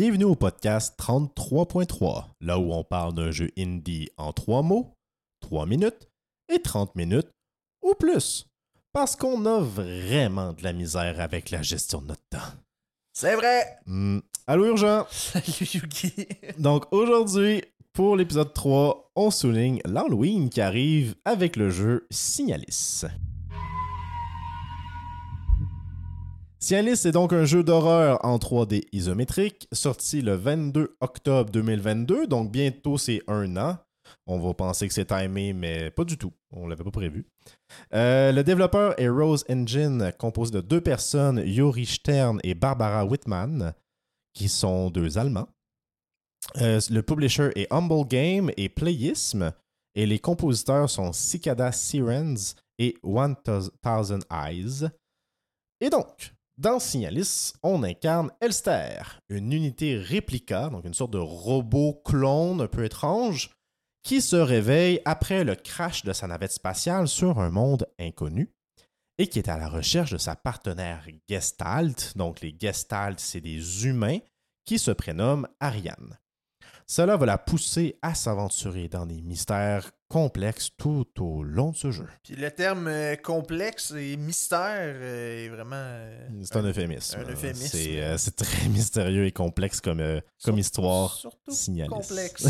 Bienvenue au podcast 33.3, là où on parle d'un jeu indie en 3 mots, 3 minutes et 30 minutes ou plus. Parce qu'on a vraiment de la misère avec la gestion de notre temps. C'est vrai! Hmm, Allô urgent! Salut Yugi! Donc aujourd'hui, pour l'épisode 3, on souligne l'Halloween qui arrive avec le jeu Signalis. Signalis est donc un jeu d'horreur en 3D isométrique, sorti le 22 octobre 2022, donc bientôt c'est un an. On va penser que c'est timé, mais pas du tout. On l'avait pas prévu. Euh, le développeur est Rose Engine, composé de deux personnes, Yuri Stern et Barbara Whitman, qui sont deux Allemands. Euh, le publisher est Humble Game et Playism, et les compositeurs sont Cicada Sirens et 1000 Eyes. Et donc, dans Signalis, on incarne Elster, une unité réplica, donc une sorte de robot clone un peu étrange, qui se réveille après le crash de sa navette spatiale sur un monde inconnu et qui est à la recherche de sa partenaire Gestalt. Donc les Gestalt, c'est des humains qui se prénomment Ariane. Cela va la pousser à s'aventurer dans des mystères complexes tout au long de ce jeu. Puis le terme euh, complexe et mystère euh, est vraiment. euh, C'est un euphémisme. un euphémisme. C'est très mystérieux et complexe comme, comme histoire. Surtout Signalis. complexe.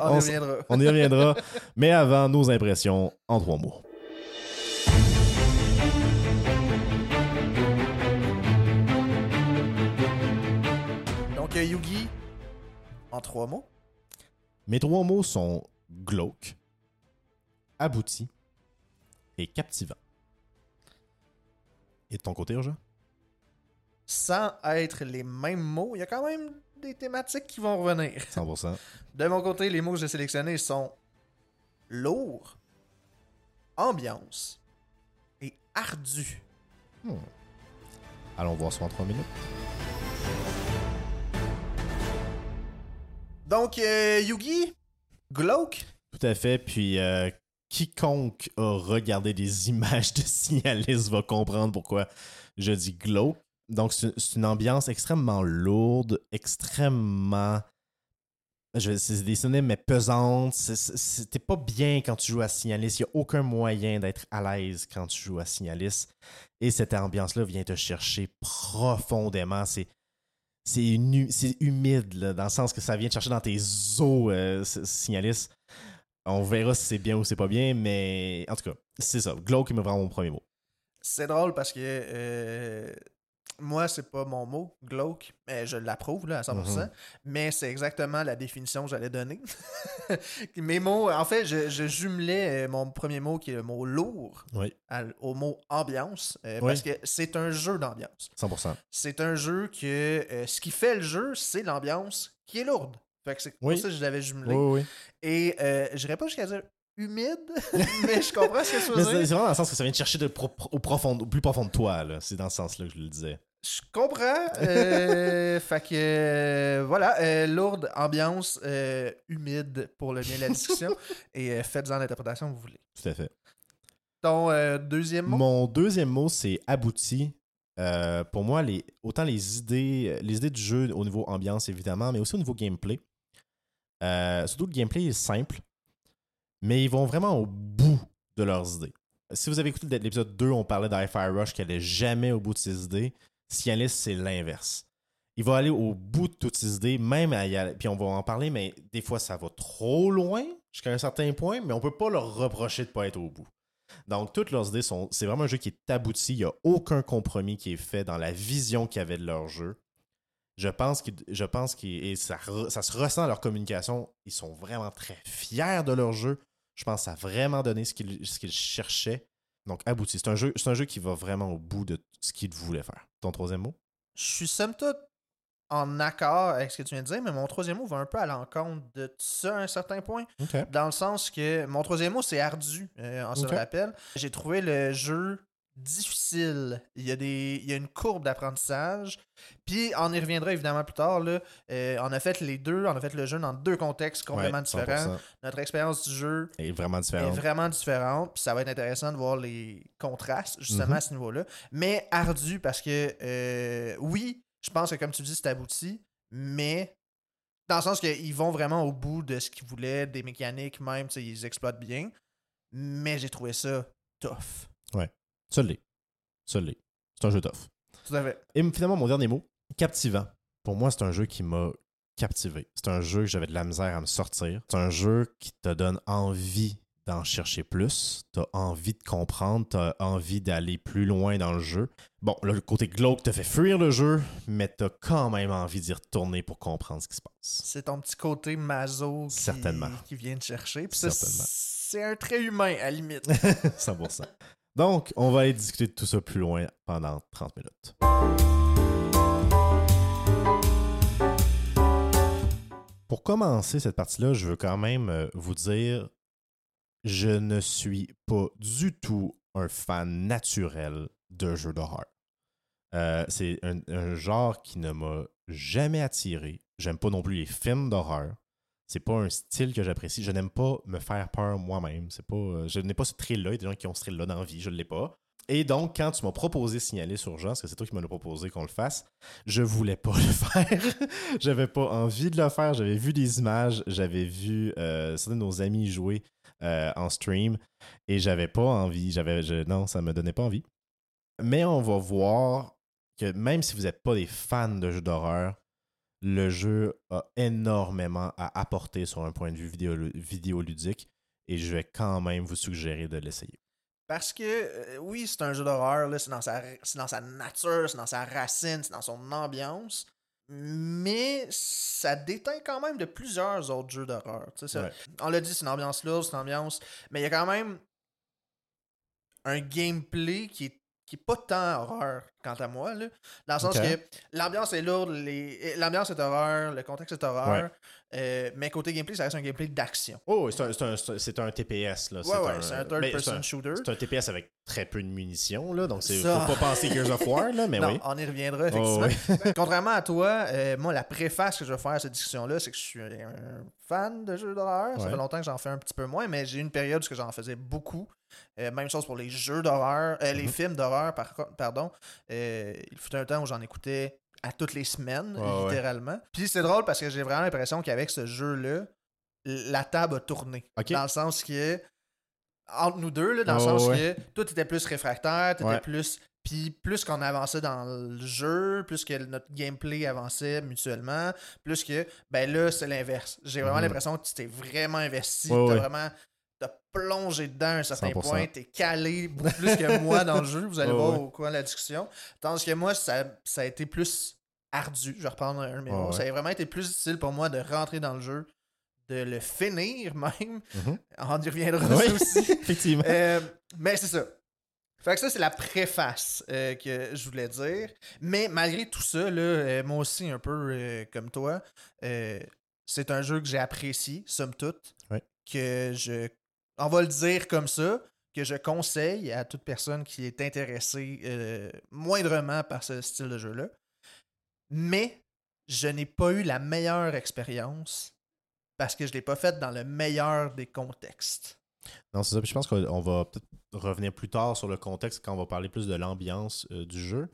On, On y reviendra. On y reviendra. Mais avant, nos impressions en trois mots. Donc, Yugi, en trois mots. Mes trois mots sont glauque, abouti et captivant. Et de ton côté, Urgent? Sans être les mêmes mots, il y a quand même des thématiques qui vont revenir. 100%. De mon côté, les mots que j'ai sélectionnés sont lourd, ambiance et ardu. Allons voir ça en trois minutes. Donc, euh, Yugi, glauque, Tout à fait. Puis euh, quiconque a regardé des images de Signalis va comprendre pourquoi je dis glauque. Donc, c'est une ambiance extrêmement lourde, extrêmement. C'est des synonymes, mais pesante. C'était pas bien quand tu joues à Signalis. Il n'y a aucun moyen d'être à l'aise quand tu joues à Signalis. Et cette ambiance-là vient te chercher profondément. C'est. Humide, dans le sens que ça vient te chercher dans tes os, euh. On verra si c'est bien ou c'est pas bien, mais en tout cas, c'est ça. Glauque me vraiment mon premier mot. c'est drôle parce que euh, moi, c'est pas mon mot, glauque, mais je l'approuve là, à 100%, Mhm. mais c'est exactement la définition que j'allais donner. Mes mots, en fait, je, je jumelais euh, mon premier mot qui est le mot lourd Oui, à- au mot ambiance, euh, Oui. parce que c'est un jeu d'ambiance. 100%. C'est un jeu que euh, ce qui fait le jeu, c'est l'ambiance qui est lourde. Fait que c'est pour Oui. ça que je l'avais jumelé. Oui, oui. Et euh, je n'irais pas jusqu'à dire humide, mais je comprends ce que tu veux dire. c'est c'est vraiment dans le sens que ça vient te chercher de pro- au, profond, au plus profond de toi. là. C'est dans ce sens-là que je le disais. Je comprends. Euh, fait que euh, voilà, euh, lourde ambiance humide pour le bien de la discussion. et faites-en l'interprétation que vous voulez. Tout à fait. Ton deuxième mot? Mon deuxième mot, c'est abouti. Pour moi, les, autant les idées, les idées du jeu au niveau ambiance, évidemment, mais aussi au niveau gameplay. Euh, surtout le gameplay est simple, mais ils vont vraiment au bout de leurs idées. Si vous avez écouté l'épisode 2, on parlait d'Hi-Fi Rush qui allait jamais au bout de ses idées. Cialis, c'est l'inverse. Il va aller au bout de toutes ses idées, même à y aller- puis on va en parler, mais des fois ça va trop loin jusqu'à un certain point, mais on peut pas leur reprocher de pas être au bout. Donc, toutes leurs idées sont. C'est vraiment un jeu qui est abouti. Il n'y a aucun compromis qui est fait dans la vision qu'ils avaient de leur jeu. Je pense qu'ils. Je pense qu'ils. Et ça, re- ça se ressent dans leur communication. Ils sont vraiment très fiers de leur jeu. Je pense que ça a vraiment donné ce qu'ils ce qu'ils cherchaient. Donc, abouti. C'est un, jeu, c'est un jeu qui va vraiment au bout de ce qu'ils voulaient faire. Ton troisième mot? Je suis somme toute en accord avec ce que tu viens de dire, mais mon troisième mot va un peu à l'encontre de ça à un certain point. Dans le sens que mon troisième mot, c'est ardu, euh, on se Ok. le rappelle. J'ai trouvé le jeu difficile. Il y a, des, il y a une courbe d'apprentissage. Puis on y reviendra évidemment plus tard. Là. Euh, on a fait les deux, on a fait le jeu dans deux contextes complètement Ouais, différents. 100%. Notre expérience du jeu est vraiment est différent. vraiment différente. Puis ça va être intéressant de voir les contrastes justement Mhm. à ce niveau-là. Mais ardu parce que euh, oui, je pense que comme tu dis, c'est abouti. mais dans le sens qu'ils vont vraiment au bout de ce qu'ils voulaient, des mécaniques même, ils exploitent bien. Mais j'ai trouvé ça tough. Ça l'est. Ça l'est. C'est un jeu tough. Tout à fait. Et finalement, mon dernier mot, captivant. Pour moi, c'est un jeu qui m'a captivé. C'est un jeu que j'avais de la misère à me sortir. C'est un jeu qui te donne envie d'en chercher plus. T'as envie de comprendre, t'as envie d'aller plus loin dans le jeu. Bon, là, le côté glauque te fait fuir le jeu, mais t'as quand même envie d'y retourner pour comprendre ce qui se passe. C'est ton petit côté maso qui, Certainement. qui vient te chercher. Certainement. c'est un trait humain, à la limite. 100%. Donc, on va aller discuter de tout ça plus loin pendant 30 minutes. Pour commencer cette partie-là, je veux quand même euh, vous dire, je ne suis pas du tout un fan naturel de jeux d'horreur. C'est un genre qui ne m'a jamais attiré. J'aime pas non plus les films d'horreur. C'est pas un style que j'apprécie. Je n'aime pas me faire peur moi-même. C'est pas, euh, je n'ai pas ce thrill-là. Il y a des gens qui ont ce thrill-là dans vie. Je ne l'ai pas. Et donc, quand tu m'as proposé Signaler sur Jean, parce que c'est toi qui m'as proposé qu'on le fasse, je voulais pas le faire. j'avais pas envie de le faire. J'avais vu des images, j'avais vu euh, certains de nos amis jouer euh, en stream et j'avais pas envie. J'avais, je- non, ça me donnait pas envie. Mais on va voir que même si vous n'êtes pas des fans de jeux d'horreur, le jeu a énormément à apporter sur un point de vue vidéo, vidéoludique et je vais quand même vous suggérer de l'essayer. Parce que, euh, oui, c'est un jeu d'horreur, c'est dans, sa, c'est dans sa nature, c'est dans sa racine, c'est dans son ambiance. Mais ça déteint quand même de plusieurs autres jeux d'horreur. tu sais, ça- Ouais. On l'a dit, c'est une ambiance lourde, c'est une ambiance. Mais il y a quand même un gameplay qui est, qui est pas tant horreur, quant à moi. Là, dans le sens que l'ambiance est lourde, les... l'ambiance est horreur, le contexte est horreur. Euh, mais côté gameplay, ça reste un gameplay d'action. Oh, c'est un, un- TPS. Là. Ouais, ouais, c'est un ben, third-person shooter. C'est un TPS avec très peu de munitions, là, donc il Ça. faut pas penser Gears of War, là, mais non, oui. on y reviendra, Oh, effectivement. oui. Contrairement à toi, euh, moi, la préface que je vais faire à cette discussion-là, c'est que je suis un, fan de jeux d'horreur. Ça Ouais. fait longtemps que j'en fais un petit peu moins, mais j'ai eu une période où j'en faisais beaucoup. Euh, même chose pour les jeux d'horreur, euh, les Mhm. films d'horreur, par, pardon. Euh, il fut un temps où j'en écoutais à toutes les semaines, Ouais, ouais. littéralement. Puis c'est drôle parce que j'ai vraiment l'impression qu'avec ce jeu-là, la table a tourné. Dans le sens que, entre nous deux, là, dans le sens ouais. que toi, t'étais plus réfractaire, t'étais plus. Puis plus qu'on avançait dans le jeu, plus que notre gameplay avançait mutuellement, plus que, ben là, c'est l'inverse. J'ai vraiment Mhm. l'impression que tu t'es vraiment investi, t'as vraiment. Plongé dedans à un certain 100%. point, t'es calé beaucoup plus que moi dans le jeu, vous allez voir ouais. au cours de la discussion. Tandis que moi, ça, ça a été plus ardu, je vais reprendre un. Ouais, ouais. Ça a vraiment été plus difficile pour moi de rentrer dans le jeu, de le finir même. Mhm. On y reviendra Oui, aussi. effectivement. Euh, mais c'est ça. Fait que ça, c'est la préface euh, que je voulais dire. Mais malgré tout ça, là, euh, moi aussi, un peu comme toi, c'est un jeu que j'ai apprécié, somme toute. Ouais. Que je. On va le dire comme ça, que je conseille à toute personne qui est intéressée euh, moindrement par ce style de jeu-là. Mais je n'ai pas eu la meilleure expérience parce que je ne l'ai pas faite dans le meilleur des contextes. Non, c'est ça. Puis je pense qu'on va peut-être revenir plus tard sur le contexte quand on va parler plus de l'ambiance euh, du jeu.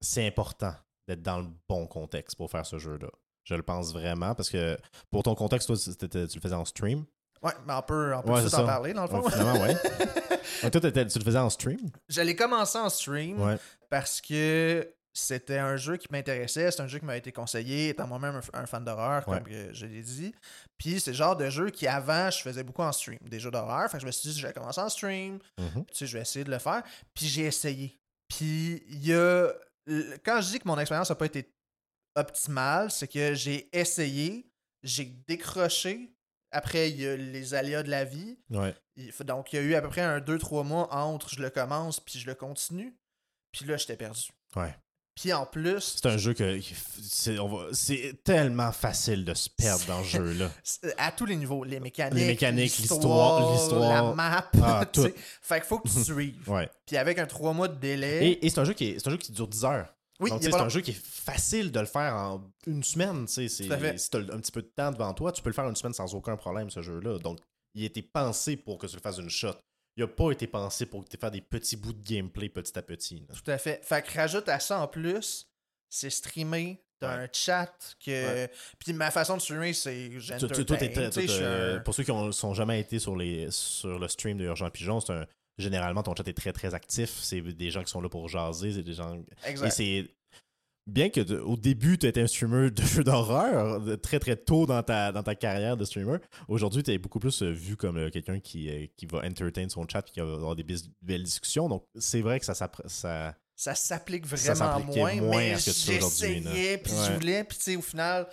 C'est important d'être dans le bon contexte pour faire ce jeu-là. Je le pense vraiment parce que pour ton contexte, toi, tu le faisais en stream. Ouais, mais on peut, on peut Ouais, tout en parler dans le fond. Ouais, finalement, ouais. Donc, toi, tu le faisais en stream? Je l'ai commencé en stream Ouais. parce que c'était un jeu qui m'intéressait, c'est un jeu qui m'a été conseillé, étant moi-même un, fan d'horreur, comme je l'ai dit. Puis c'est le genre de jeu qui, avant, je faisais beaucoup en stream, des jeux d'horreur. Fait que je me suis dit, je vais commencer en stream, Mhm. tu sais, je vais essayer de le faire. Puis j'ai essayé. Puis il y a. Quand je dis que mon expérience n'a pas été optimale, c'est que j'ai essayé, j'ai décroché. Après, il y a les aléas de la vie. Ouais. Il faut- Donc, il y a eu à peu près un 2-3 mois entre je le commence puis je le continue. Puis là, j'étais perdu. Ouais. Puis en plus, C'est un jeu que c'est tellement facile de se perdre dans ce jeu-là. à tous les niveaux, les mécaniques, Les mécaniques, l'histoire, l'histoire. la map, Ah, tout. Fait qu'il faut que tu suives. Ouais. Puis avec un 3 mois de délai, Et, et c'est un jeu qui est, un jeu qui dure 10 heures. Oui, c'est un jeu qui est facile de le faire en une semaine. Si tu as un petit peu de temps devant toi, tu peux le faire une semaine sans aucun problème, ce jeu-là. Donc, il a été pensé pour que tu le fasses une shot. Il n'a pas été pensé pour que tu fasses des petits bouts de gameplay petit à petit. là. Tout à fait. Fait que rajoute à ça en plus, c'est streamé T'as Ouais. un chat que. Puis ma façon de streamer, c'est. Pour ceux qui ont, sont jamais été sur, les, sur le stream de Urgent Pigeon, c'est un. Généralement, ton chat est très très actif. C'est des gens qui sont là pour jaser. C'est des gens. Et c'est. Bien que de- au début, tu étais un streamer de jeux d'horreur, très très tôt dans ta, dans ta carrière de streamer, aujourd'hui, tu es beaucoup plus euh, vu comme euh, quelqu'un qui, euh, qui va entertain son chat et qui va avoir des belles discussions. Donc, c'est vrai que ça, s'appr- ça, ça s'applique Ça vraiment moins, moins mais j'essayais, puis je voulais, puis au final,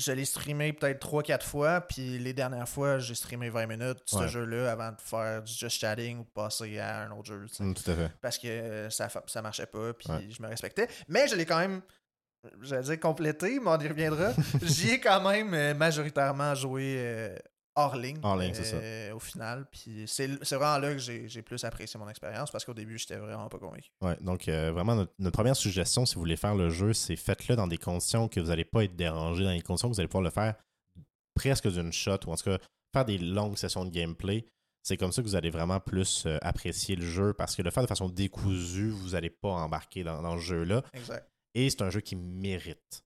je l'ai streamé peut-être 3-4 fois, puis les dernières fois, j'ai streamé 20 minutes ce Ouais. jeu-là avant de faire du just chatting ou passer à un autre jeu. Mm, tout à fait. parce que ça, fa- ça marchait pas, puis Ouais. je me respectais. Mais je l'ai quand même, j'allais dire complété, mais on y reviendra. J'y ai quand même euh, majoritairement joué euh, hors ligne. Hors ligne, c'est ça. euh, Au final, puis c'est vraiment là que j'ai j'ai plus apprécié mon expérience parce qu'au début, j'étais vraiment pas convaincu. Ouais, donc euh, vraiment, notre, notre première suggestion, si vous voulez faire le jeu, c'est faites-le dans des conditions que vous n'allez pas être dérangé, dans des conditions que vous allez pouvoir le faire presque d'une shot, ou en tout cas faire des longues sessions de gameplay. C'est comme ça que vous allez vraiment plus euh, apprécier le jeu, parce que le faire de façon décousue, vous n'allez pas embarquer dans, dans ce jeu-là. Exact. Et c'est un jeu qui mérite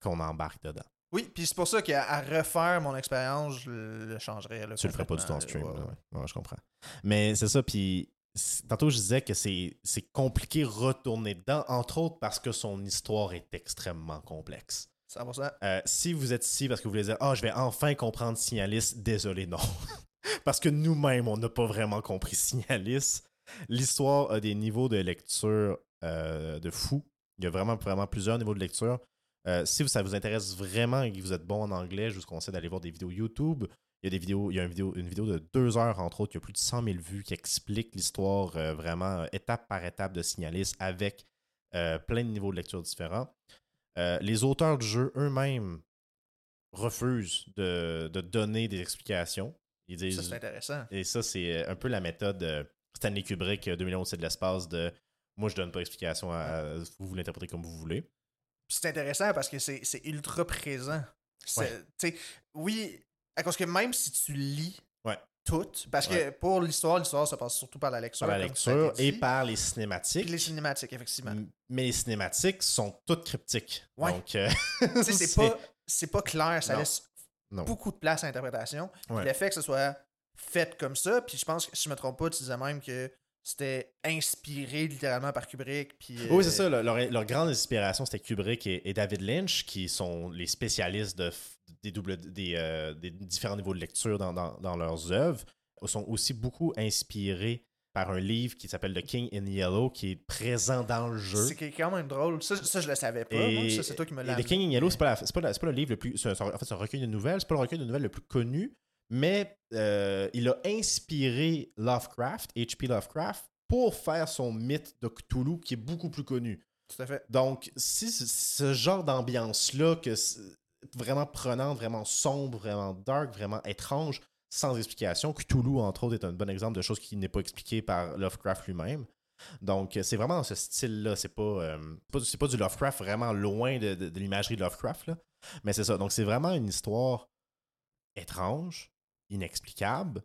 qu'on embarque dedans. Oui, puis c'est pour ça qu'à à refaire mon expérience, je le, changerais. là, Tu le ferais pas du tout en stream. là, là, ouais, ouais. Ouais, je comprends. Mais c'est ça, puis tantôt je disais que c'est c'est compliqué retourner dedans, entre autres parce que son histoire est extrêmement complexe. 100%. Euh, si vous êtes ici parce que vous voulez dire Ah, je vais enfin comprendre Signalis, désolé, non. parce que nous-mêmes, on n'a pas vraiment compris Signalis. L'histoire a des niveaux de lecture euh, de fou. Il y a vraiment, vraiment plusieurs niveaux de lecture. Euh, si ça vous intéresse vraiment et que vous êtes bon en anglais, je vous conseille d'aller voir des vidéos YouTube. Il y a des vidéos, il y a une vidéo, une vidéo de deux heures, entre autres, qui a plus de 100 000 vues, qui explique l'histoire euh, vraiment euh, étape par étape de Signalis avec euh, plein de niveaux de lecture différents. Les auteurs du jeu eux-mêmes refusent de, de donner des explications. Ils Ça, disent, c'est intéressant. et ça, c'est un peu la méthode Stanley Kubrick, euh, 2011, c'est de l'espace, de moi, je donne pas d'explication, à, à- vous, vous l'interprétez comme vous voulez. Puis c'est intéressant parce que c'est ultra présent. Ouais. Oui, à cause que même si tu lis Ouais. tout, parce que pour l'histoire, l'histoire se passe surtout par la lecture. Par la lecture et par les Puis cinématiques. les cinématiques, effectivement. Mais les cinématiques sont toutes cryptiques. Donc, euh, c'est pas, pas clair, ça Non. laisse Non. beaucoup de place à l'interprétation. Puis. Le fait que ce soit fait comme ça, puis je pense que si je me trompe pas, tu disais même que c'était inspiré littéralement par Kubrick. Puis, Oui, euh, c'est ça. Leur, leur- grande inspiration, c'était Kubrick et, et David Lynch, qui sont les spécialistes de, des, doubles, des, euh, des différents niveaux de lecture dans, dans- dans leurs œuvres. Ils sont aussi beaucoup inspirés par un livre qui s'appelle The King in Yellow, qui est présent dans le jeu. C'est quand même drôle. Ça, ça, je le savais pas. Et. Ça, c'est toi qui me l'as et The King in Yellow, c'est pas, la- pas, la- pas le livre le plus. un- en fait, c'est un recueil de nouvelles. C'est pas le recueil de nouvelles le plus connu, mais euh, il a inspiré Lovecraft, H.P. Lovecraft, pour faire son mythe de Cthulhu, qui est beaucoup plus connu. Tout à fait. Donc, si ce, genre d'ambiance-là, que vraiment prenante, vraiment sombre, vraiment dark, vraiment étrange, sans explication, Cthulhu, entre autres, est un bon exemple de choses qui n'est pas expliqué par Lovecraft lui-même. Donc, c'est vraiment dans ce style-là. C'est pas, euh, pas, du Lovecraft vraiment loin de, de- de l'imagerie de Lovecraft, là. mais c'est ça. Donc, c'est vraiment une histoire étrange, inexplicable,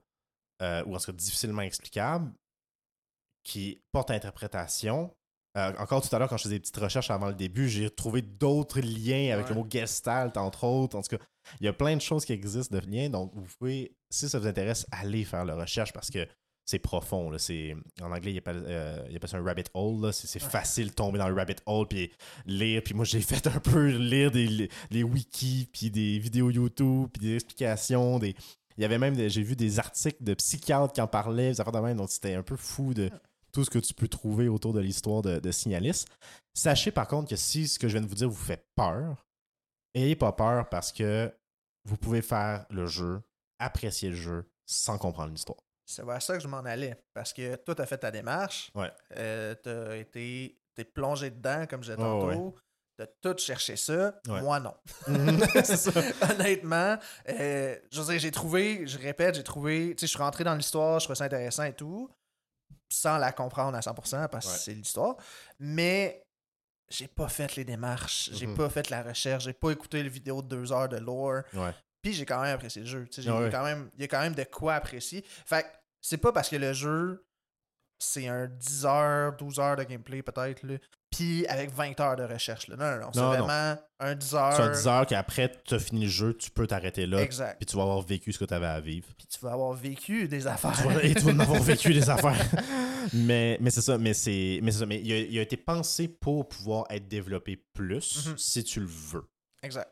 euh, ou en tout cas difficilement explicable, qui porte à interprétation. Euh, encore tout à l'heure, quand je faisais des petites recherches avant le début, j'ai trouvé d'autres liens avec Ouais. le mot gestalt, entre autres. En tout cas, il y a plein de choses qui existent de liens. Donc, vous pouvez, si ça vous intéresse, allez faire la recherche parce que c'est profond. Là. C'est, en anglais, il appelle, euh, il appelle ça un rabbit hole. là. C'est, c'est Ouais. facile de tomber dans le rabbit hole puis lire. Puis moi, j'ai fait un peu lire des les wikis, puis des vidéos YouTube, puis des explications. Des... Il y avait même, des- j'ai vu des articles de psychiatres qui en parlaient, des affaires de même. Donc, c'était un peu fou de tout ce que tu peux trouver autour de l'histoire de, de Signalis. Sachez par contre que si ce que je viens de vous dire vous fait peur, ayez pas peur parce que vous pouvez faire le jeu, apprécier le jeu sans comprendre l'histoire. C'est vers ça que je m'en allais. Parce que toi, t'as fait ta démarche. Ouais. Euh, t'as été. T'es plongé dedans, comme je disais Oh, tantôt. T'as tout cherché ça. Ouais. Moi, non. Honnêtement, euh, je veux dire, j'ai trouvé, je répète, j'ai trouvé. Tu sais, je suis rentré dans l'histoire, je trouvais ça intéressant et tout. Sans la comprendre à 100% parce que Ouais. c'est l'histoire. Mais j'ai pas fait les démarches. J'ai Mhm. pas fait la recherche. J'ai pas écouté les vidéos de deux heures de lore. Ouais. Puis j'ai quand même apprécié le jeu. Ah il, y a quand même, y a quand même de quoi apprécier. Fait c'est pas parce que le jeu, c'est un 10 heures, 12 heures de gameplay peut-être, là, puis avec 20 heures de recherche. Là. Non, non, non. C'est non. vraiment un 10 heures. Tu as 10 heures qu'après tu as fini le jeu, tu peux t'arrêter là. Exact. Puis tu vas avoir vécu ce que tu avais à vivre. Puis tu vas avoir vécu des affaires. Tu vas- et tu vas en avoir vécu des affaires. mais mais c'est ça, mais c'est mais c'est ça, mais il a, il a été pensé pour pouvoir être développé plus Mhm. si tu le veux. Exact.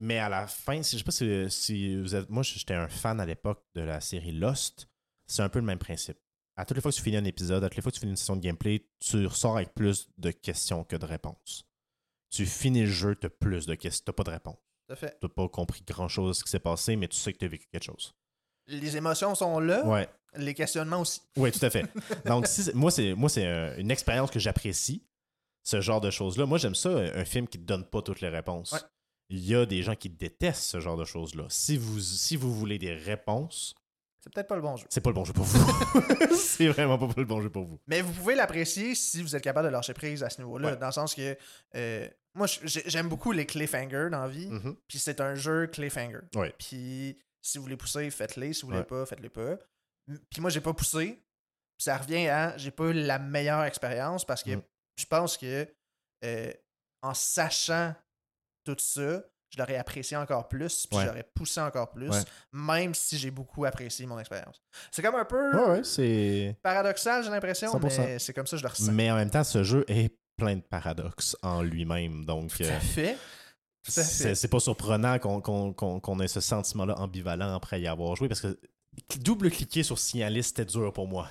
Mais à la fin, je sais pas si, si vous êtes. Moi, j'étais un fan à l'époque de la série Lost. C'est un peu le même principe. À toutes les fois que tu finis un épisode, à toutes les fois que tu finis une session de gameplay, tu ressors avec plus de questions que de réponses. Tu finis le jeu, tu as plus de questions, tu pas de réponse. Tout à fait. Tu pas compris grand-chose de ce qui s'est passé, mais tu sais que tu as vécu quelque chose. Les émotions sont là, Ouais. les questionnements aussi. Oui, tout à fait. Donc, si moi, c'est moi c'est un- une expérience que j'apprécie, ce genre de choses-là. Moi, j'aime ça, un un film qui ne te donne pas toutes les réponses. Ouais. Il y a des gens qui détestent ce genre de choses-là. Si vous, si vous voulez des réponses, C'est peut-être pas le bon jeu. c'est pas le bon jeu pour vous. c'est vraiment pas le bon jeu pour vous. Mais vous pouvez l'apprécier si vous êtes capable de lâcher prise à ce niveau-là. Ouais. Dans le sens que euh, moi, j'ai- j'aime beaucoup les cliffhangers dans la vie. Mhm. Puis c'est un jeu cliffhanger. Ouais. Puis si vous voulez pousser, faites-les. Si vous voulez Ouais. pas, faites-les pas. Puis moi, j'ai pas poussé. Ça revient à j'ai pas eu la meilleure expérience parce que Mm. je pense que euh, en sachant tout ça, je l'aurais apprécié encore plus. Puis Ouais. j'aurais poussé encore plus. Ouais. Même si j'ai beaucoup apprécié mon expérience. C'est comme un peu Ouais, ouais, c'est. paradoxal, j'ai l'impression, 100%. mais c'est comme ça que je le ressens. Mais en même temps, ce jeu est plein de paradoxes en lui-même. Donc, Tout euh, à fait. Tout à fait. c'est pas surprenant qu'on ait ce sentiment-là ambivalent après y avoir joué parce que double-cliquer sur Signalis, c'était dur pour moi.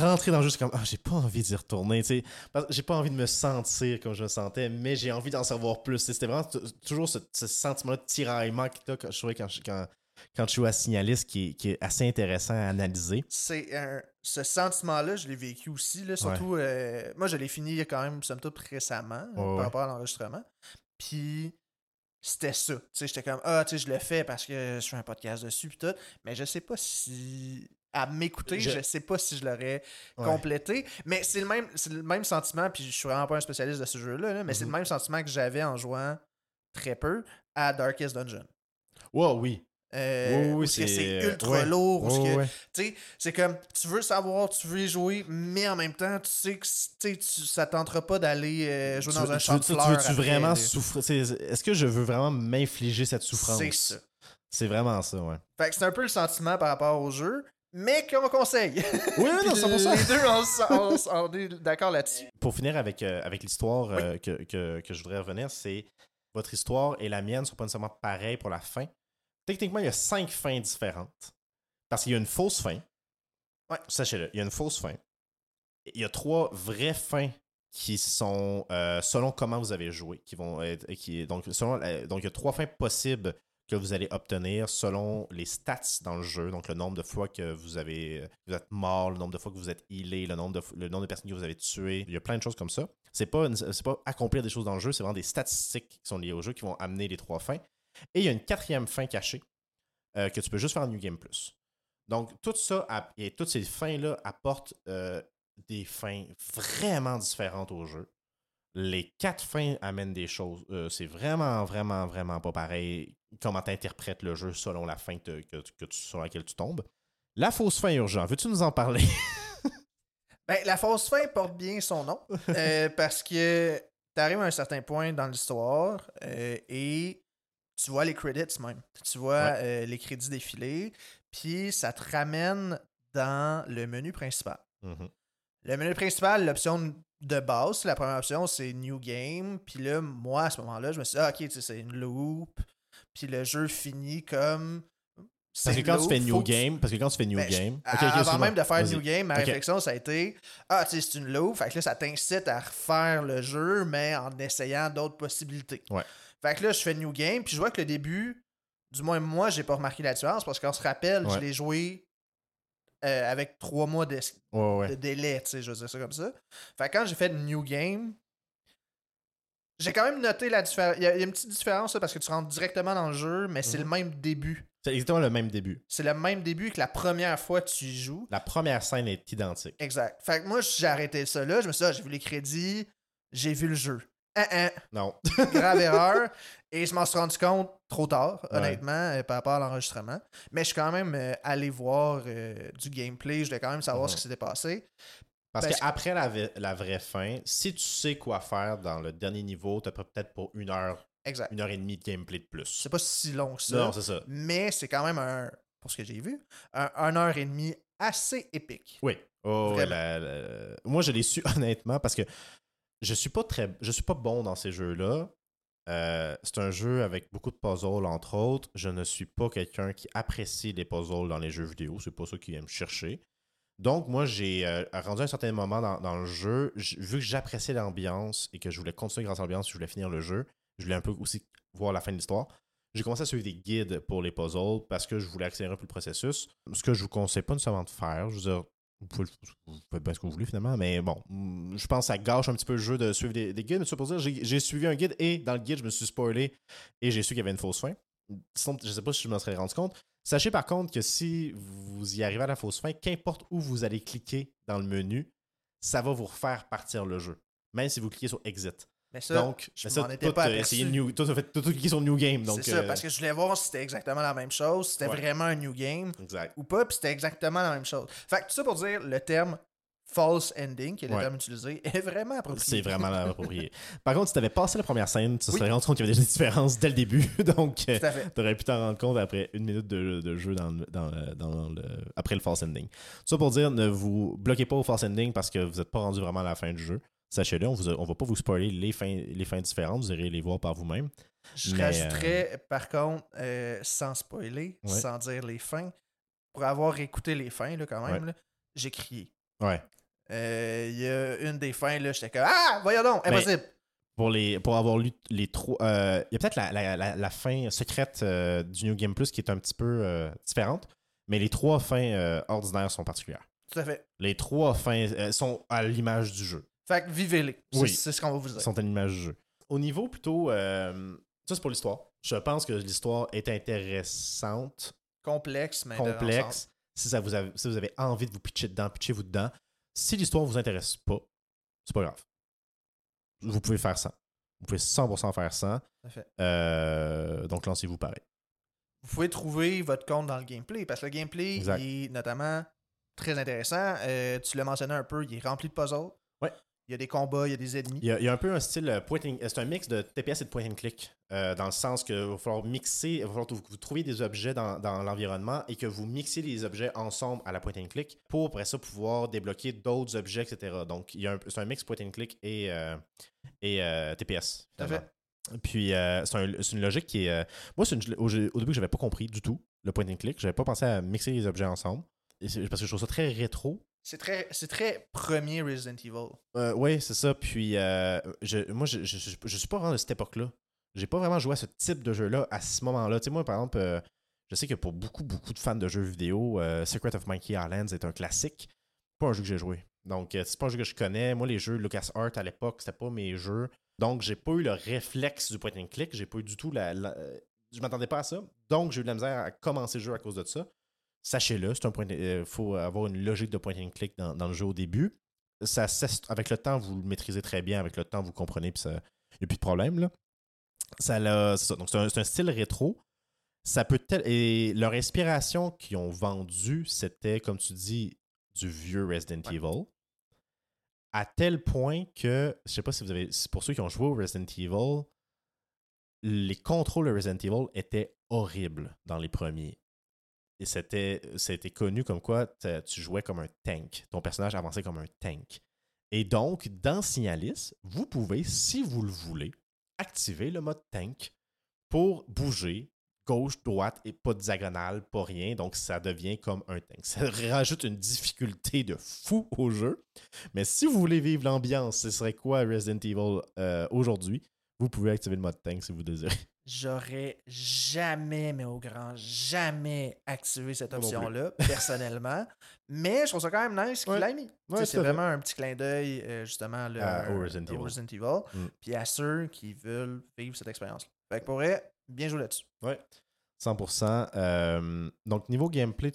Rentrer dans le jeu, c'est comme ah, j'ai pas envie d'y retourner, tu sais. J'ai pas envie de me sentir comme je me sentais, mais j'ai envie d'en savoir plus. C'était vraiment toujours ce, ce sentiment-là de tiraillement que t'as quand je trouvais quand, je- quand, quand tu joues à Signalis qui est, qui est assez intéressant à analyser. c'est un- ce sentiment-là, je l'ai vécu aussi. Là, surtout, euh, moi, je l'ai fini quand même, somme toute, récemment par ouais. rapport à l'enregistrement. Puis, c'était ça. Tu sais, j'étais comme, ah, tu sais, je le fais parce que je fais un podcast dessus, puis tout. Mais je sais pas si. À m'écouter, Je- je... sais pas si je l'aurais Ouais. complété. Mais c'est le même c'est le même sentiment, puis je suis vraiment pas un spécialiste de ce jeu-là, là, mais c'est le Mhm. même sentiment que j'avais en jouant très peu à Darkest Dungeon. Wow, oui. Euh, Oui, c'est- ultra ouais. lourd. Ouais, ouais. c'est comme, tu veux savoir, tu veux y jouer, mais en même temps, tu sais que tu ça tentera pas d'aller euh, jouer Tu dans veux- un champ veux- de fleurs. tu veux-tu après, vraiment souffrir? Est-ce que je veux vraiment m'infliger cette souffrance? C'est ça. C'est vraiment ça, ouais. Fait que c'est un peu le sentiment par rapport au jeu, mais qu'on conseille. Oui, oui, non, Puis 100%. Les deux, on, on est d'accord là-dessus. Pour finir avec, euh, avec l'histoire euh, que, que- que je voudrais revenir, c'est votre histoire et la mienne ne sont pas nécessairement pareilles pour la fin. Techniquement, il y a cinq fins différentes. Parce qu'il y a une fausse fin. Ouais. Sachez-le, il y a une fausse fin. Il y a trois vraies fins qui sont euh, selon comment vous avez joué. Qui vont être, qui, donc, selon, euh, donc, il y a trois fins possibles que vous allez obtenir selon les stats dans le jeu. Donc, le nombre de fois que vous avez vous êtes mort, le nombre de fois que vous êtes healé, le nombre de, le nombre de personnes que vous avez tuées. Il y a plein de choses comme ça. C'est pas, pas accomplir des choses dans le jeu, c'est vraiment des statistiques qui sont liées au jeu qui vont amener les trois fins. Et il y a une quatrième fin cachée euh, que tu peux juste faire en New Game Plus. Donc, tout ça et toutes ces fins-là apportent euh, des fins vraiment différentes au jeu. Les quatre fins amènent des choses. euh, c'est vraiment, vraiment, vraiment pas pareil comment tu interprètes le jeu selon la fin que, que- que tu- sur laquelle tu tombes. La fausse fin urgent, veux-tu nous en parler? Ben, la fausse fin porte bien son nom, euh, parce que t'arrives à un certain point dans l'histoire euh, et tu vois les credits même. Tu vois euh, les crédits défiler, puis ça te ramène dans le menu principal. Mhm. Le menu principal, l'option de base, la première option, c'est New Game. Puis là, moi, à ce moment-là, je me suis dit, ah, ok, tu sais, c'est une loop. Puis le jeu finit comme. c'est Parce que quand tu fais New Game, parce que quand tu fais New Ben, Game. avant même de faire. New Game, ma réflexion, ça a été Ah, tu sais, c'est une loop. Fait que là, ça t'incite à refaire le jeu, mais en essayant d'autres possibilités. Ouais. Fait que là, je fais New Game, puis je vois que le début, du moins moi, j'ai pas remarqué la différence parce qu'on se rappelle, je l'ai joué euh, avec trois mois de, délai, tu sais, je veux dire ça comme ça. Fait que quand j'ai fait New Game, j'ai quand même noté la différence. Il y, a une petite différence là, parce que tu rentres directement dans le jeu, mais c'est Mhm. le même début. C'est exactement le même début. C'est le même début que la première fois que tu joues. La première scène est identique. Exact. Fait que moi, j'ai arrêté ça là. Je me suis dit, ah, j'ai vu les crédits, j'ai vu le jeu. Ah, ah, Non. grave erreur. Et je m'en suis rendu compte trop tard, honnêtement, euh, par rapport à l'enregistrement. Mais je suis quand même euh, allé voir euh, du gameplay. Je voulais quand même savoir Mhm. ce qui s'était passé. Parce qu'après la, vraie fin, si tu sais quoi faire dans le dernier niveau, t'as peut-être pour une heure, Exact. une heure et demie de gameplay de plus. C'est pas si long que ça. Non, c'est ça. mais c'est quand même un, pour ce que j'ai vu, un, un heure et demie assez épique. Oui. Oh, Vraiment. la- la- Moi, je l'ai su honnêtement parce que je suis pas très, je suis pas bon dans ces jeux-là. Euh, c'est un jeu avec beaucoup de puzzles, entre autres. Je ne suis pas quelqu'un qui apprécie les puzzles dans les jeux vidéo. C'est pas ça qui vient me chercher. Donc, moi, j'ai euh, rendu un certain moment dans, le jeu, vu que j'appréciais l'ambiance et que je voulais continuer grâce à l'ambiance, je voulais finir le jeu, je voulais un peu aussi voir la fin de l'histoire. J'ai commencé à suivre des guides pour les puzzles parce que je voulais accélérer un peu le processus. Ce que je vous conseille pas nécessairement de faire. Je veux dire, vous pouvez, vous bien ce que vous voulez finalement, mais bon, mm, je pense que ça gâche un petit peu le jeu de suivre des, des guides. Mais pour dire, j'ai suivi un guide et dans le guide, je me suis spoilé et j'ai su qu'il y avait une fausse fin. Sinon, je sais pas si je me serais rendu compte. Sachez par contre que si vous y arrivez à la fausse fin, qu'importe où vous allez cliquer dans le menu, ça va vous refaire partir le jeu. Même si vous cliquez sur Exit. Mais ça, donc, je m'en étais pas t'as aperçu. new, t'as tout cliqué sur New Game. C'est ça, euh, parce que je voulais voir si c'était exactement la même chose, si c'était Ouais. vraiment un new game Exact. ou pas, puis c'était exactement la même chose. Fait que tout ça pour dire, le terme false ending, qui est le Ouais. terme utilisé, est vraiment approprié. C'est vraiment approprié. Par contre, si t'avais passé la première scène, tu te Oui. serais rendu compte qu'il y avait des différences dès le début. Donc, euh. T'aurais pu t'en rendre compte après une minute de, de jeu dans, dans, dans le, après le false ending. Ça pour dire, ne vous bloquez pas au false ending parce que vous n'êtes pas rendu vraiment à la fin du jeu. Sachez-le, on on va pas vous spoiler les fins, les fins différentes, vous irez les voir par vous-même. Je Mais, rajouterais, par contre, euh, sans spoiler, Ouais. sans dire les fins, pour avoir écouté les fins, là, quand même, j'ai crié. Ouais. Euh, Il y a une des fins, là, j'étais comme Ah, voyons donc, Mais- impossible. Pour, les, pour avoir lu les trois. euh, Il y a peut-être la, la- la- la fin secrète euh, du New Game Plus qui est un petit peu différente, mais les trois fins ordinaires sont particulières. Tout à fait. Les trois fins sont à l'image du jeu. Fait que vivez-les. Oui. c'est ce qu'on va vous dire. sont à l'image du jeu. Au niveau plutôt. ça, c'est pour l'histoire. Je pense que l'histoire est intéressante, Complexe, mais complexe. Si, ça vous avez, si vous avez envie de vous pitcher dedans, pitchez-vous dedans. Si l'histoire vous intéresse pas, c'est pas grave. Vous pouvez faire ça. Vous pouvez 100% faire ça. Euh, donc, lancez-vous pareil. Vous pouvez trouver votre compte dans le gameplay, parce que le gameplay Exact. est notamment très intéressant. Euh, tu l'as mentionné un peu, il est rempli de puzzles. Ouais. Il y a des combats, il y a des ennemis. Il y, a, il y a un peu un style euh, point and- C'est un mix de TPS et de point and click. Euh, dans le sens que va falloir mixer, il va falloir que vous trouviez des objets dans, dans l'environnement et que vous mixiez les objets ensemble à la point and click pour après ça pouvoir débloquer d'autres objets, etc. Donc il y a un- c'est un mix point and click et, euh, et euh, TPS. Tout à finalement. Puis euh, c'est un- c'est une logique qui est. moi, c'est une- au, au début, j'avais pas compris du tout le point and click. J'avais pas pensé à mixer les objets ensemble. Et parce que je trouve ça très rétro. C'est très, c'est très premier Resident Evil. Euh, oui, c'est ça. Puis, euh, je, moi, je, je, je- je suis pas vraiment de cette époque-là. J'ai pas vraiment joué à ce type de jeu-là à ce moment-là. Tu sais, moi, par exemple, euh, je sais que pour beaucoup, beaucoup de fans de jeux vidéo, euh, Secret of Monkey Islands est un classique. Pas un jeu que j'ai joué. Donc, euh, c'est pas un jeu que je connais. Moi, les jeux LucasArts à l'époque, c'était pas mes jeux. Donc, j'ai pas eu le réflexe du point and click. J'ai pas eu du tout la. la- je m'attendais pas à ça. Donc, j'ai eu de la misère à commencer le jeu à cause de ça. Sachez-le, c'est un point. Il faut avoir une logique de point and click dans, le jeu au début. Ça, avec le temps, vous le maîtrisez très bien. Avec le temps, vous comprenez, puis il n'y a plus de problème. Là. Ça, l'a- c'est ça. Donc, c'est un, style rétro. Ça peut tel- et leur inspiration qu'ils ont vendue, c'était, comme tu dis, du vieux Resident Ouais. Evil. À tel point que, je sais pas si vous avez, pour ceux qui ont joué au Resident Evil, les contrôles de Resident Evil étaient horribles dans les premiers. Et c'était, c'était connu comme quoi tu jouais comme un tank. Ton personnage avançait comme un tank. Et donc, dans Signalis, vous pouvez, si vous le voulez, activer le mode tank pour bouger gauche, droite et pas de diagonale, pas rien. Donc, ça devient comme un tank. Ça rajoute une difficulté de fou au jeu. Mais si vous voulez vivre l'ambiance, ce serait quoi Resident Evil euh, aujourd'hui? Vous pouvez activer le mode tank si vous désirez. J'aurais jamais, mais au grand jamais activé cette option-là, personnellement. mais je trouve ça quand même nice qu'il Ouais. l'ait mis. Ouais, c'est vraiment un petit clin d'œil, euh, justement, là, À- euh, Resident Evil. Resident Evil. Mm. Puis à ceux qui veulent vivre cette expérience-là. Fait que pour vrai, bien joué là-dessus. Ouais. 100%. Euh, donc, niveau gameplay,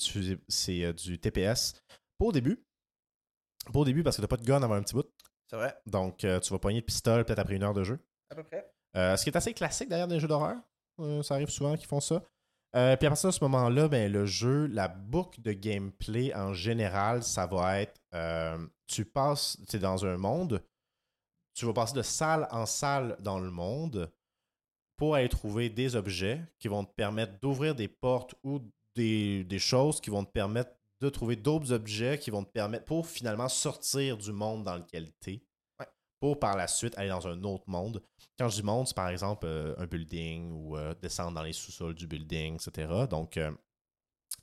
c'est euh, du TPS. Pas au début. Pas au début parce que t'as pas de gun avant un petit bout. C'est vrai, Donc, tu vas pogner de pistolet peut-être après une heure de jeu. À peu près. Euh, ce qui est assez classique d'ailleurs les jeux d'horreur. Euh, ça arrive souvent qu'ils font ça. Euh, puis à partir de ce moment-là, ben, le jeu, la boucle de gameplay en général, ça va être tu passes, tu es dans un monde, tu vas passer de salle en salle dans le monde pour aller trouver des objets qui vont te permettre d'ouvrir des portes ou des, des choses qui vont te permettre de trouver d'autres objets qui vont te permettre pour finalement sortir du monde dans lequel tu es. Pour par la suite aller dans un autre monde. Quand je dis monde, c'est par exemple euh, un building ou euh, descendre dans les sous-sols du building, etc. Donc, euh,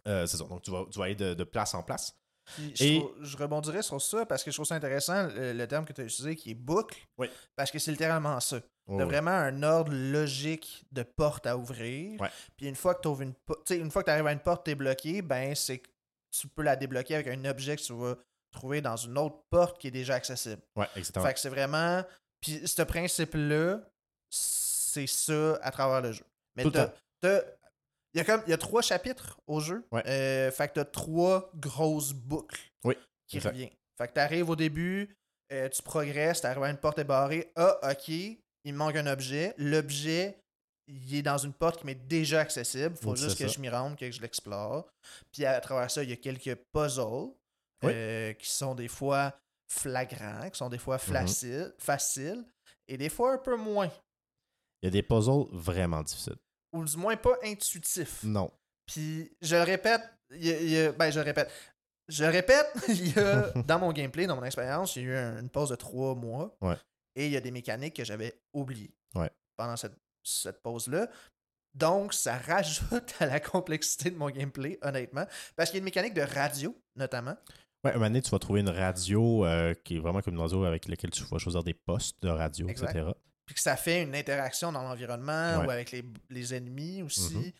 c'est ça. Donc, tu vas, tu vas aller de, de place en place. Puis je, Et- trouve- je rebondirais sur ça parce que je trouve ça intéressant, le, le terme que tu as utilisé qui est boucle. Oui. Parce que c'est littéralement ça. Ouais, T'as ouais. vraiment un ordre logique de porte à ouvrir. Ouais. Puis une fois que tu une une fois que arrives à une porte, tu es bloqué, ben c'est tu peux la débloquer avec un objet que tu vas trouver dans une autre porte qui est déjà accessible. Ouais, exactement. Fait que c'est vraiment. Puis ce principe-là, c'est ça à travers le jeu. Mais Il y, a comme, il y a trois chapitres au jeu. Ouais. Euh, fait que t'as trois grosses boucles Oui, qui exact. reviennent. Fait que t'arrives au début, euh, tu progresses, t'arrives à une porte est barrée. Ah, ok, il manque un objet. L'objet, il est dans une porte qui m'est déjà accessible. Faut Oui, juste que ça. je m'y rende, que je l'explore. Puis à travers ça, il y a quelques puzzles Oui. euh, qui sont des fois flagrants, qui sont des fois Mhm. faciles, faciles et des fois un peu moins. Il y a des puzzles vraiment difficiles. Ou du moins pas intuitifs. Non. Puis je le répète, il y a- il y a- ben je le répète. Je le répète, il y a, dans mon gameplay, dans mon expérience, il y a eu un- une pause de trois mois. Ouais. Et il y a des mécaniques que j'avais oubliées Ouais. pendant cette, cette pause-là. Donc, ça rajoute à la complexité de mon gameplay, honnêtement. Parce qu'il y a une mécanique de radio, notamment. Ouais, un moment donné, tu vas trouver une radio euh, qui est vraiment comme une radio avec laquelle tu vas choisir des postes de radio, Exact. etc. Puis que ça fait une interaction dans l'environnement Ouais. ou avec les, les ennemis aussi. Mhm.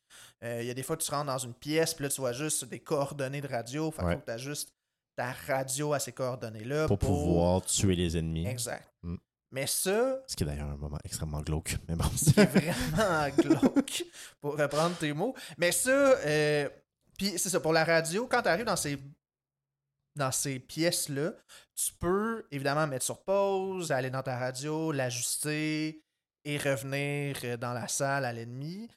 Euh, Il y a des fois, tu rentres dans une pièce, puis là, tu vois juste des coordonnées de radio. Fait Ouais. que tu ajustes ta radio à ces coordonnées-là. Pour pouvoir tuer les ennemis. Exact. Mm. Mais ça, Ce qui est d'ailleurs un moment extrêmement glauque. Mais bon, qui est vraiment glauque, pour reprendre tes mots. Mais ça, euh, puis c'est ça, pour la radio, quand tu arrives dans ces, dans ces pièces-là, tu peux évidemment mettre sur pause, aller dans ta radio, l'ajuster et revenir euh, dans la salle à l'ennemi.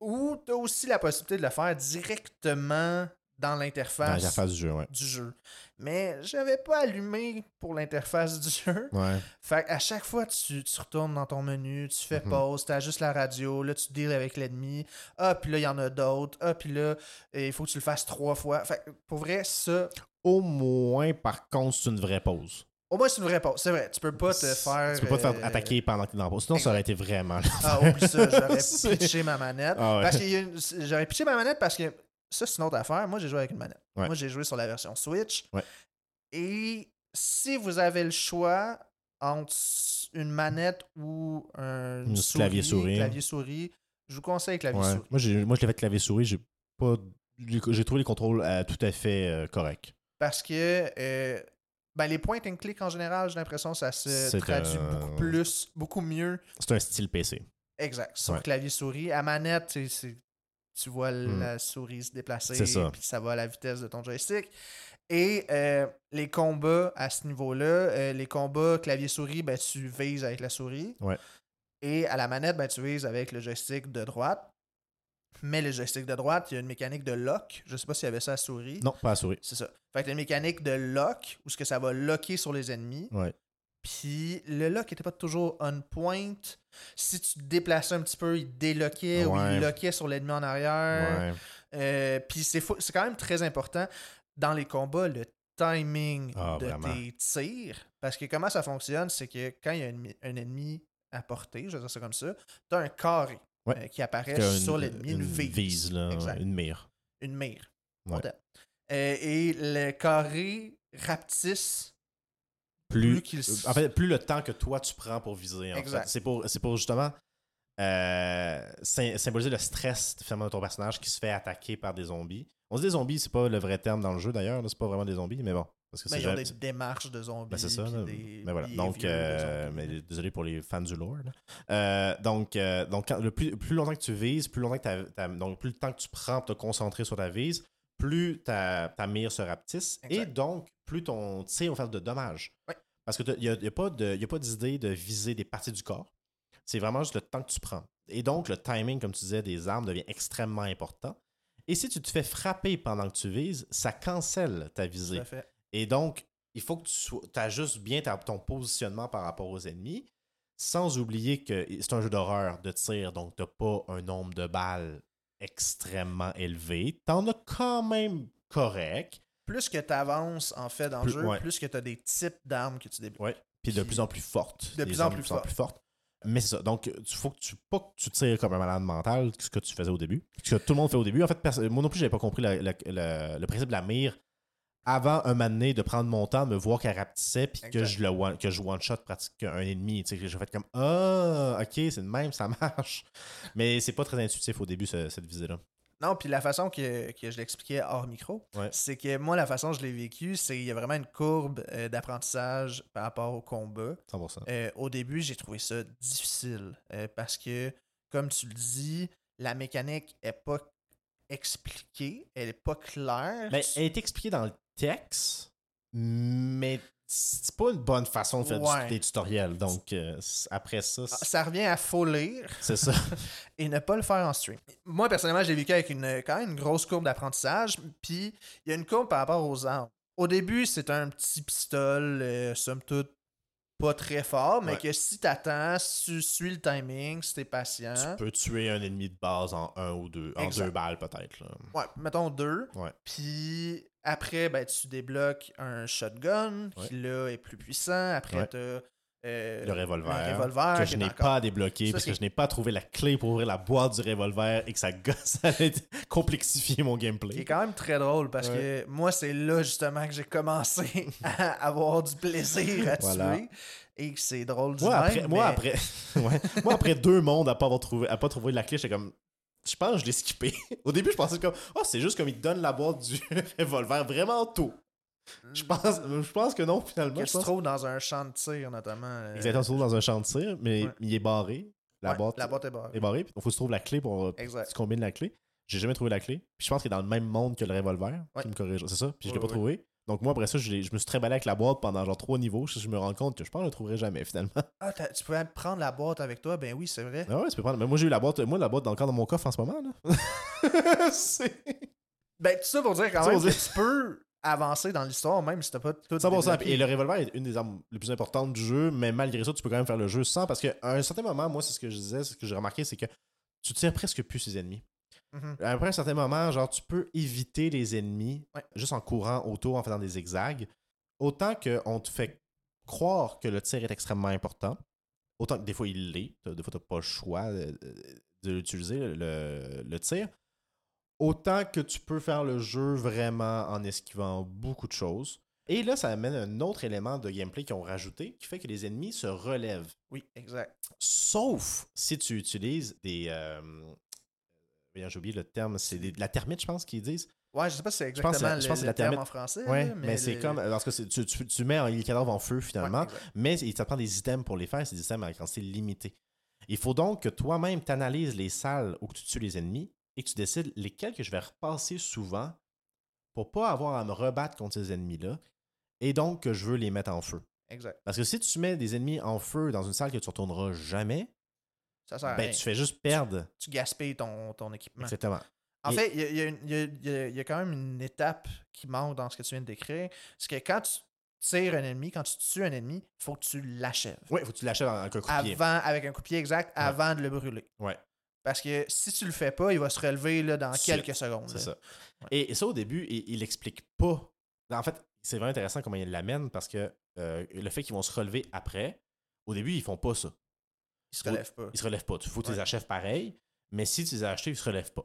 Ou tu as aussi la possibilité de le faire directement dans l'interface du jeu, ouais. du jeu. Mais j'avais pas allumé pour l'interface du jeu. Ouais. Fait à chaque fois, tu, tu retournes dans ton menu, tu fais Mhm. pause, tu ajustes la radio, là, tu deals avec l'ennemi. Ah, puis là, il y en a d'autres. Ah, puis là, il faut que tu le fasses trois fois. Fait que, pour vrai, ça, Au moins, par contre, c'est une vraie pause. au moins, c'est une vraie pause. C'est vrai, tu peux pas te faire. Tu peux pas te faire euh, attaquer pendant que tu es dans la pause. Sinon, ça aurait été vraiment. Ah, oublie ça, j'aurais pitché ma manette. Ah ouais. Parce une- J'aurais pitché ma manette parce que ça, c'est une autre affaire. Moi, j'ai joué avec une manette. Ouais. Moi, j'ai joué sur la version Switch. Ouais. Et si vous avez le choix entre une manette ou un Une souris, clavier-souris. clavier-souris, je vous conseille clavier souris. Moi, moi, je l'ai fait clavier-souris. J'ai pas. J'ai trouvé les contrôles euh, tout à fait euh, corrects. Parce que euh, ben, les points and click en général, j'ai l'impression que ça se traduit un- beaucoup plus, beaucoup mieux. C'est un style PC. Exact. Sur Ouais. clavier souris. À manette, tu vois Hmm. la souris se déplacer. C'est ça. Puis ça va à la vitesse de ton joystick. Et euh, les combats à ce niveau-là, euh, les combats clavier-souris, ben, tu vises avec la souris. Ouais. Et à la manette, ben, tu vises avec le joystick de droite. Mais le joystick de droite, il y a une mécanique de lock. Je sais pas s'il y avait ça à souris. Non, pas à souris. C'est ça. Fait que la mécanique de lock, où ce que ça va locker sur les ennemis. Ouais. Puis le lock était pas toujours on point. Si tu te déplaçais un petit peu, il déloquait ou il loquait sur l'ennemi en arrière. Ouais. Euh, puis c'est fou- c'est quand même très important dans les combats, le timing Ah, de vraiment. tes tirs. Parce que comment ça fonctionne, c'est que quand il y a un, ennemi- un ennemi à portée, je vais dire ça comme ça, tu as un carré Ouais. euh, qui apparaît Qu'il y a sur l'ennemi, une, vise. là, Exact. ouais, une mire. Une mire. Ouais. Euh, et le carré rapetisse Plus, Plus qu'il s- en fait, plus le temps que toi tu prends pour viser. C'est pour, c'est pour justement euh, sym- symboliser le stress finalement, de ton personnage qui se fait attaquer par des zombies. On dit des zombies, c'est pas le vrai terme dans le jeu d'ailleurs, c'est pas vraiment des zombies, mais bon. Parce que Mais c'est ils ont des démarches de zombies. Ben, c'est ça. des Mais voilà. Donc, de euh, mais désolé pour les fans du lore. Euh, donc, euh, donc quand- le plus, plus longtemps que tu vises, plus longtemps que t'as- donc plus le temps que tu prends pour te concentrer sur ta vise, plus ta, ta mire se rapetisse et donc plus ton tir va faire de dommages. Ouais. Parce qu'il n'y a, y a pas de- d'idée de viser des parties du corps. C'est vraiment juste le temps que tu prends. Et donc, le timing, comme tu disais, des armes devient extrêmement important. Et si tu te fais frapper pendant que tu vises, ça cancelle ta Tout visée. à fait. Et donc, il faut que tu sois- ajustes bien ta- ton positionnement par rapport aux ennemis, sans oublier que c'est un jeu d'horreur de tir, donc tu n'as pas un nombre de balles extrêmement élevé. Tu en as quand même correct. Plus que tu avances en fait dans Plus- le jeu, ouais. plus que tu as des types d'armes que tu débloques. Ouais. Puis de plus en plus fortes. de plus en plus plus fortes. Mais c'est ça. Donc, il faut que tu, pas que tu tires comme un malade mental, ce que tu faisais au début. Ce que tout le monde fait au début. En fait, moi non plus, j'avais pas compris la- la- la- le principe de la mire avant un moment donné de prendre mon temps, de me voir qu'elle rapetissait, puis que je, le one, que je one-shot pratique un ennemi. Tu sais, j'ai fait comme Ah, ok, c'est de même, ça marche. Mais c'est pas très intuitif au début, ce- cette visée-là. Non, puis la façon que, que je l'expliquais hors micro, Ouais. c'est que moi, la façon que je l'ai vécu, c'est qu'il y a vraiment une courbe euh, d'apprentissage par rapport au combat. 100%. Euh, au début, j'ai trouvé ça difficile euh, parce que, comme tu le dis, la mécanique est pas expliquée, elle est pas claire. Mais elle est expliquée dans le texte, mais c'est pas une bonne façon de faire du- Ouais. des tutoriels. Donc, euh, après ça, Ah, Ça revient à faux lire c'est ça. et ne pas le faire en stream. Moi, personnellement, j'ai vécu avec une, quand même une grosse courbe d'apprentissage. Puis, il y a une courbe par rapport aux armes. Au début, c'est un petit pistolet, euh, somme toute, pas très fort, mais Ouais. que si t'attends, si tu suis le timing, si t'es patient. Tu peux tuer un ennemi de base en un ou deux, en Exact. deux balles peut-être. Ouais, mettons deux. Ouais. Puis après, ben, tu débloques un shotgun qui là est plus puissant. Après, Ouais. t'as euh, Le revolver, le revolver que je n'ai pas débloqué Ça, parce que c'est- je n'ai pas trouvé la clé pour ouvrir la boîte du revolver et que ça, allait complexifier mon Qui est gameplay. quand même très drôle parce Ouais. que moi, c'est là justement que j'ai commencé à avoir du plaisir à Voilà. tuer. Et que c'est drôle du Moi, même, après, moi, après, ouais. moi, après deux mondes à pas avoir trouvé, à pas trouver la clé, j'étais comme. Je pense que je l'ai skippé. Au début, je pensais comme. Oh, c'est juste comme il te donne la boîte du revolver vraiment tôt. Je pense, je pense que non, finalement. que tu pense- trouves dans un champ de tir, notamment. euh, Exactement, surtout dans un champ de tir, mais Ouais. il est barré. La ouais, boîte la boîte est barrée. est barrée. Il faut que tu trouves la clé pour. Exact. Tu combines la clé. J'ai jamais trouvé la clé. Puis je pense qu'il est dans le même monde que le revolver. Ouais. Qui me corrige. C'est ça? Puis je l'ai pas trouvé. Donc moi, après ça, je, me suis trimballé avec la boîte pendant genre trois niveaux. Je, je me rends compte que je pense que je trouverai jamais finalement. Ah, tu pouvais prendre la boîte avec toi? Ben oui, c'est vrai. Ah ouais, tu peux prendre. Mais moi, j'ai eu la boîte. Moi, la boîte dans le cadre de mon coffre en ce moment. Là. c'est. Ben, tout ça pour dire quand Ça même que tu peux avancer dans l'histoire, même si t'as pas tout 100%. débloqué. Et le revolver est une des armes les plus importantes du jeu, mais malgré ça, tu peux quand même faire le jeu sans. Parce qu'à un certain moment, moi, c'est ce que je disais, ce que j'ai remarqué, c'est que tu tires presque plus ses ennemis. Mhm. Après un certain moment, genre, tu peux éviter les ennemis Ouais. juste en courant autour, en faisant des zigzags. Autant qu'on te fait croire que le tir est extrêmement important, autant que des fois il l'est. Des fois, tu n'as pas le choix euh, de l'utiliser, le, le tir. Autant que tu peux faire le jeu vraiment en esquivant beaucoup de choses. Et là, ça amène un autre élément de gameplay qu'ils ont rajouté qui fait que les ennemis se relèvent. Oui, exact. Sauf si tu utilises des. Euh, j'ai oublié le terme, c'est de la termite, je pense qu'ils disent. Ouais, je sais pas si c'est Je pense que exactement la- je pense le la terme en français. Ouais, mais, c'est comme. Parce que tu, tu, tu mets les cadavres en feu finalement, Ouais, mais il te prend des items pour les faire, c'est des items à quantité limitée. Il faut donc que toi-même tu analyses les salles où tu tues les ennemis et que tu décides lesquels que je vais repasser souvent pour pas avoir à me rebattre contre ces ennemis-là et donc que je veux les mettre en feu. Exact. Parce que si tu mets des ennemis en feu dans une salle que tu retourneras jamais, Ça sert à ben rien. tu fais juste perdre. Tu gaspilles ton, ton équipement. Exactement. En Et- fait, il y a, il y il y a- il y il quand même une étape qui manque dans ce que tu viens de décrire. C'est que quand tu tires un ennemi, quand tu tues un ennemi, il faut que tu l'achèves. Ouais, faut que tu l'achètes avec un coup de pied. Avant, avec un coup de pied exact, avant de le brûler. Ouais. Parce que si tu le fais pas, il va se relever là, dans quelques secondes. C'est ça. Et, et ça, au début, il, il explique pas. En fait, c'est vraiment intéressant comment il l'amène parce que euh, le fait qu'ils vont se relever après, au début, ils font pas ça. Il se relève pas. Ils se relèvent pas. Il faut que tu les Ouais. achèves pareil, mais si tu les as achetés, ils se relèvent pas.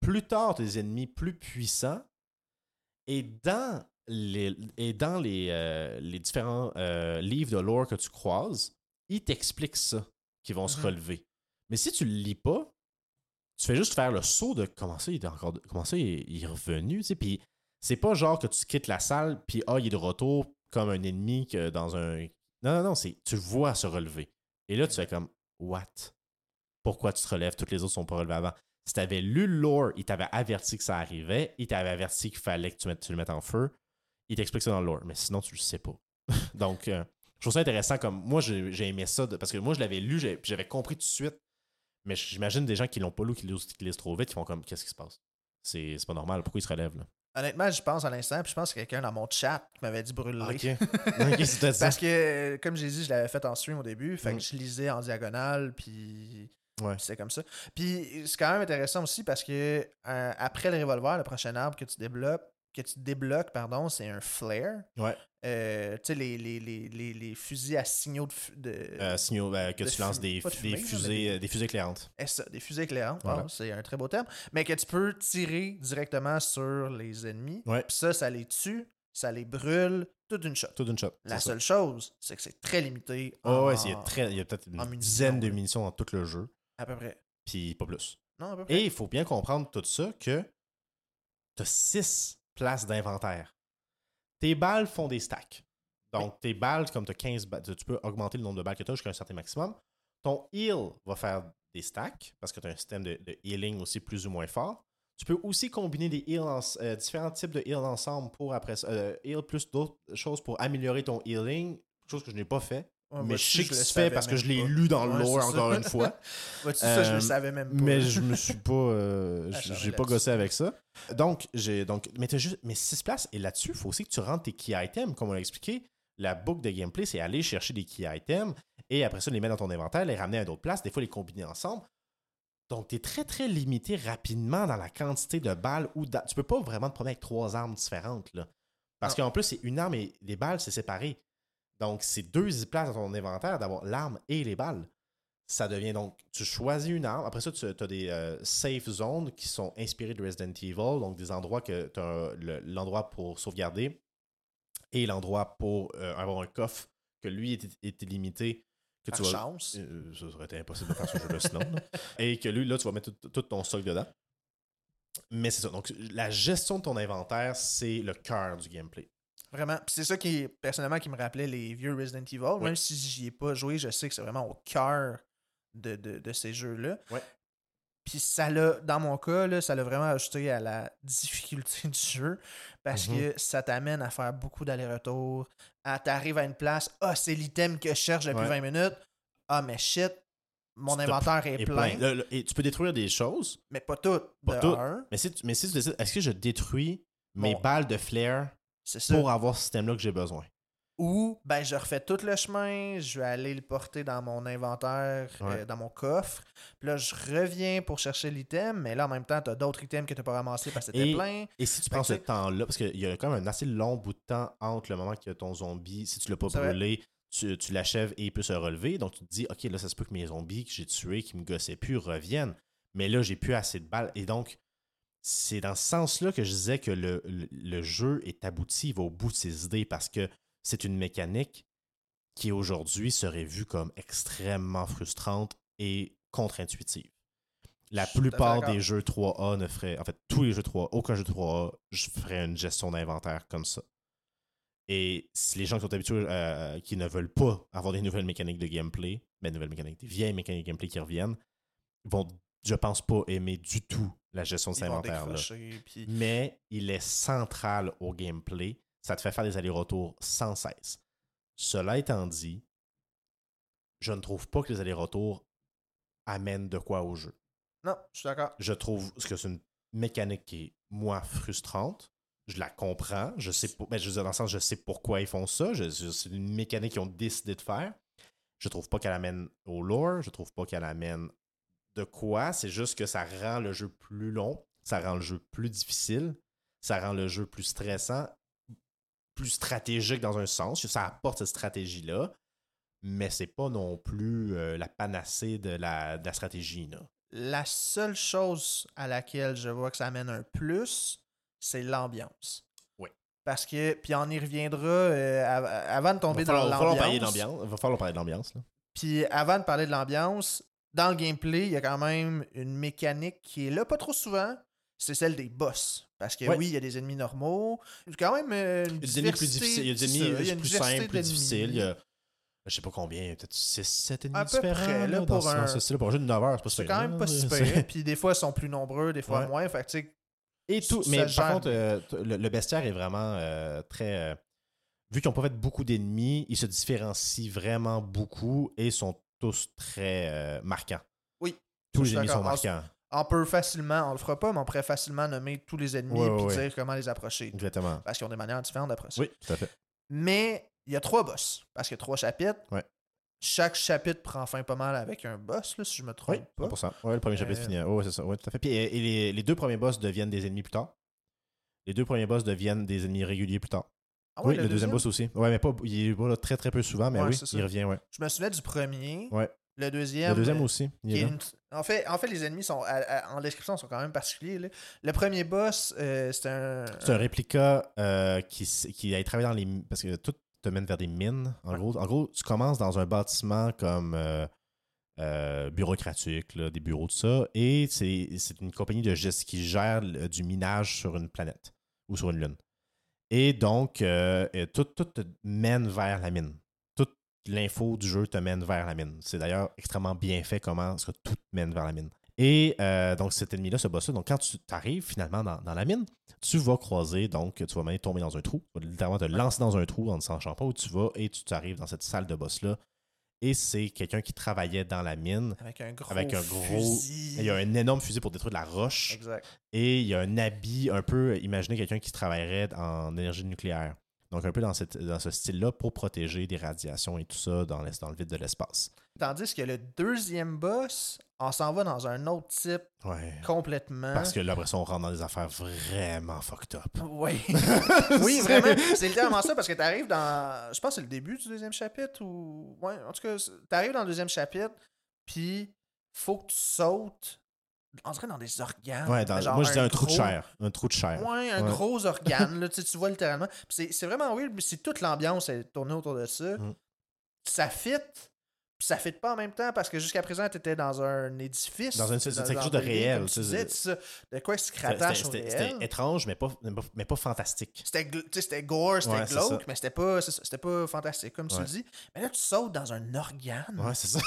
Plus tard, tu as des ennemis plus puissants et dans les, et dans les, euh, les différents euh, livres de lore que tu croises, ils t'expliquent ça, qu'ils vont se Mhm. relever. Mais si tu le lis pas, tu fais juste faire le saut de comment ça, il est encore. Comment ça, il est, il est revenu, tu sais. Puis c'est pas genre que tu quittes la salle, puis ah, il est de retour comme un ennemi que dans un. Non, non, non, c'est tu le vois se relever. Et là, tu fais comme What? Pourquoi tu te relèves? Toutes les autres sont pas relevés avant. Si tu avais lu le lore, il t'avait averti que ça arrivait, il t'avait averti qu'il fallait que tu, le mettes en feu. Il t'explique ça dans le lore, mais sinon, tu le sais pas. Donc, euh, je trouve ça intéressant comme. Moi, j'ai aimé ça parce que moi, je l'avais lu, j'avais compris tout de suite. Mais j'imagine des gens qui l'ont pas lu, qui lisent, qui trop vite, qui font comme qu'est-ce qui se passe? C'est pas normal, pourquoi ils se relèvent là? Honnêtement, je pense à l'instant, puis je pense que quelqu'un dans mon chat qui m'avait dit brûler. Ok. Ok, c'était ça. Parce que, comme j'ai dit, je l'avais fait en stream au début, fait Mm. que je lisais en diagonale, puis Ouais. c'est comme ça. Puis c'est quand même intéressant aussi parce que euh, après le revolver, le prochain arbre que tu débloques, que tu débloques, pardon, c'est un flare. Ouais. Euh, tu sais, les, les, les, les, fusils à signaux de. de Euh, signaux euh, que de tu lances des, de fumée, fusées, mais euh, des fusées éclairantes. Ça, des fusées éclairantes, Voilà. c'est un très beau terme. Mais que tu peux tirer directement sur les ennemis. Ouais. Puis ça, ça les tue, ça les brûle, toute une shot. Tout d'une shot. La ça. seule chose, c'est que c'est très limité. Oh, en- ouais, il y a, très- il y a peut-être une munitions, dizaine de munitions dans tout le jeu, À peu près. puis pas plus. Non, à peu près. Et il faut bien comprendre tout ça que tu as six places d'inventaire. Tes balles font des stacks. Donc, tes balles, comme tu as 15 balles, tu peux augmenter le nombre de balles que tu as jusqu'à un certain maximum. Ton heal va faire des stacks parce que tu as un système de, de healing aussi plus ou moins fort. Tu peux aussi combiner des heals en- euh, différents types de heal ensemble pour après euh, heal plus d'autres choses pour améliorer ton healing, chose que je n'ai pas fait. Ouais, mais je sais que tu fais parce que je l'ai lu dans le lore encore une fois. Vois-tu, ça, je Euh, le savais même pas. Mais je me suis pas. euh, Ah, j'ai pas gossé avec ça. Donc, j'ai. Donc, mais t'as juste. Mais 6 places, et là-dessus, il faut aussi que tu rentres tes key items, comme on l'a expliqué. La boucle de gameplay, c'est aller chercher des key items et après ça, les mettre dans ton inventaire, les ramener à d'autres places, des fois les combiner ensemble. Donc, tu es très, très limité rapidement dans la quantité de balles ou tu peux pas vraiment te promener avec trois armes différentes. Là. Parce qu'en plus, c'est une arme et les balles, c'est séparé. Donc, c'est deux places dans ton inventaire d'avoir l'arme et les balles. Ça devient donc, tu choisis une arme. Après ça, tu as des euh, safe zones qui sont inspirées de Resident Evil, donc des endroits que tu as l'endroit pour sauvegarder et l'endroit pour euh, avoir un coffre que lui était, limité. Que Par tu vas, chance. euh, ça aurait été impossible de faire ce jeu-là sinon. là. Et que lui, là, tu vas mettre tout, tout ton stock dedans. Mais c'est ça. Donc, la gestion de ton inventaire, c'est le cœur du gameplay. Vraiment. Puis c'est ça qui, personnellement, qui me rappelait les vieux Resident Evil. Oui. Même si j'y ai pas joué, je sais que c'est vraiment au cœur de, de, de ces jeux-là. Puis ça l'a, dans mon cas, là, ça l'a vraiment ajouté à la difficulté du jeu parce Mhm. que ça t'amène à faire beaucoup d'allers-retours. À t'arrives à une place, ah, c'est l'item que je cherche depuis Ouais. 20 minutes. Ah, mais shit, mon inventaire est plein, et tu peux détruire des choses, mais pas tout. Pas mais si tu, mais si tu décides, est-ce que je détruis mes Bon. balles de flair C'est ça. pour avoir ce système-là que j'ai besoin? Ou ben je refais tout le chemin, je vais aller le porter dans mon inventaire, Ouais. euh, dans mon coffre. Puis là, je reviens pour chercher l'item, mais là en même temps, tu as d'autres items que tu pas ramassés parce que c'était plein. Et si tu prends ce temps-là, parce qu'il y a quand même un assez long bout de temps entre le moment que ton zombie, si tu l'as pas C'est vrai. brûlé, tu, tu l'achèves et il peut se relever. Donc tu te dis, OK, là, ça se peut que mes zombies que j'ai tués, qui me gossaient plus, reviennent. Mais là, j'ai plus assez de balles. Et donc, c'est dans ce sens-là que je disais que le, le- le jeu est abouti, il va au bout de ses idées parce que c'est une mécanique qui aujourd'hui serait vue comme extrêmement frustrante et contre-intuitive. La Je plupart des jeux 3A ne feraient, en fait, tous les jeux 3A, aucun jeu 3A, je ferais une gestion d'inventaire comme ça. Et si les gens qui sont habitués, euh, qui ne veulent pas avoir des nouvelles mécaniques de gameplay, mais nouvelles mécaniques, des vieilles mécaniques de gameplay qui reviennent, vont, je pense pas, aimer du tout la gestion de cet inventaire-là. puis- Mais il est central au gameplay. Ça te fait faire des allers-retours sans cesse. Cela étant dit, je ne trouve pas que les allers-retours amènent de quoi au jeu. Non, je suis d'accord. Je trouve que c'est une mécanique qui est, moi, frustrante. Je la comprends. Je sais pas. Ben, je veux dire, dans le sens, je sais pourquoi ils font ça. Je- c'est une mécanique qu'ils ont décidé de faire. Je trouve pas qu'elle amène au lore. Je trouve pas qu'elle amène de quoi. C'est juste que ça rend le jeu plus long. Ça rend le jeu plus difficile. Ça rend le jeu plus stressant. Plus stratégique dans un sens. Ça apporte cette stratégie-là. Mais c'est pas non plus euh, la panacée de la, de la stratégie. Là. La seule chose à laquelle je vois que ça amène un plus, c'est l'ambiance. Oui. Parce que, puis on y reviendra euh, av- avant de tomber va falloir, dans l'ambiance. Il va falloir parler de l'ambiance. Puis avant de parler de l'ambiance, dans le gameplay, il y a quand même une mécanique qui est là pas trop souvent. C'est celle des boss. Parce que Ouais. oui, il y a des ennemis normaux. Il y a quand même euh, une Il y a des ennemis plus difficiles. Il y a des ennemis ça, plus simples, plus difficiles. Il y a, je sais pas combien, peut-être 6, 7 ennemis différents. près, là, pour un- dans ce style. Pour un jeu de 9 heures, c'est pas C'est super, quand même pas pire. Puis des fois, ils sont plus nombreux, des fois Ouais. moins. Fait que, Et tout. Mais par contre, euh, le, le bestiaire est vraiment euh, très. euh, vu qu'ils n'ont pas fait beaucoup d'ennemis, ils se différencient vraiment beaucoup et sont tous très euh, marquants. Oui. Tous les ennemis sont marquants. On peut facilement, on le fera pas, mais on pourrait facilement nommer tous les ennemis et ouais, ouais. dire comment les approcher. Exactement. Parce qu'ils ont des manières différentes d'approcher. Oui, tout à fait. Mais il y a trois boss. Parce qu'il y a trois chapitres. Ouais. Chaque chapitre prend fin pas mal avec un boss, là, si je me trompe Oui, pas. 100%. Ouais, le premier chapitre Euh, finit. Oh, c'est ça. Ouais, tout à fait. Puis, et, et les, les deux premiers boss deviennent des ennemis plus tard. Les deux premiers boss deviennent des ennemis réguliers plus tard. Ah oui, le, deuxième boss aussi. Ouais, mais pas, il est pas là très très peu souvent, mais Ouais, oui, il revient, ouais. Je me souviens du premier. Ouais. Le deuxième. Le deuxième euh, aussi. il est une- en, fait, en fait, les ennemis sont à- à- en description sont quand même particuliers. là. Le premier boss, euh, c'est un. C'est un réplica euh, qui, qui a travaillé dans les. Parce que tout te mène vers des mines, en Ouais. gros. En gros, tu commences dans un bâtiment comme euh, bureaucratique, là, des bureaux, tout ça, et c'est une compagnie de gestion qui gère du minage sur une planète ou sur une lune. Et donc, euh, tout, te mène vers la mine. Toute l'info du jeu te mène vers la mine. C'est d'ailleurs extrêmement bien fait comment est-ce que tout te mène vers la mine. Et euh, donc, cet ennemi-là, ce boss-là, donc quand tu arrives finalement dans, la mine, tu vas croiser, donc tu vas même tomber dans un trou. Littéralement te lancer dans un trou en ne sachant pas où tu vas et tu arrives dans cette salle de boss-là. Et c'est quelqu'un qui travaillait dans la mine. Avec un gros. Avec un gros- fusil. Il y a un énorme fusil pour détruire de la roche. Exact. Et il y a un habit un peu, imaginez quelqu'un qui travaillerait en énergie nucléaire. Donc un peu dans, cette, dans ce style-là pour protéger des radiations et tout ça dans, dans le vide de l'espace. Tandis que le deuxième boss, on s'en va dans un autre type Ouais. complètement. Parce que là, après ça, on rentre dans des affaires vraiment fucked up. Oui. oui, vraiment. C'est littéralement ça parce que tu arrives dans. Je pense que c'est le début du deuxième chapitre ou. Ouais, en tout cas, tu arrives dans le deuxième chapitre, puis faut que tu sautes. On dirait dans des organes. Ouais, dans- Genre moi je dis un, trou de chair. Un trou de chair. Ouais, un Ouais. gros organe, là, tu, sais, tu vois littéralement. C'est vraiment weird, mais c'est toute l'ambiance est tournée autour de ça. Mm. Ça fit, puis ça fit pas en même temps parce que jusqu'à présent, tu étais dans un édifice. Dans une- c'est- c'est quelque chose de dans- réel, tu sais, sais, de quoi se rattache au C'était réel? c'était étrange, mais pas, mais pas fantastique. C'était gore, c'était Ouais, glauque, ça. mais c'était pas, ça, pas fantastique, comme tu le dis. Mais là, tu sautes dans un organe. Ouais, c'est ça.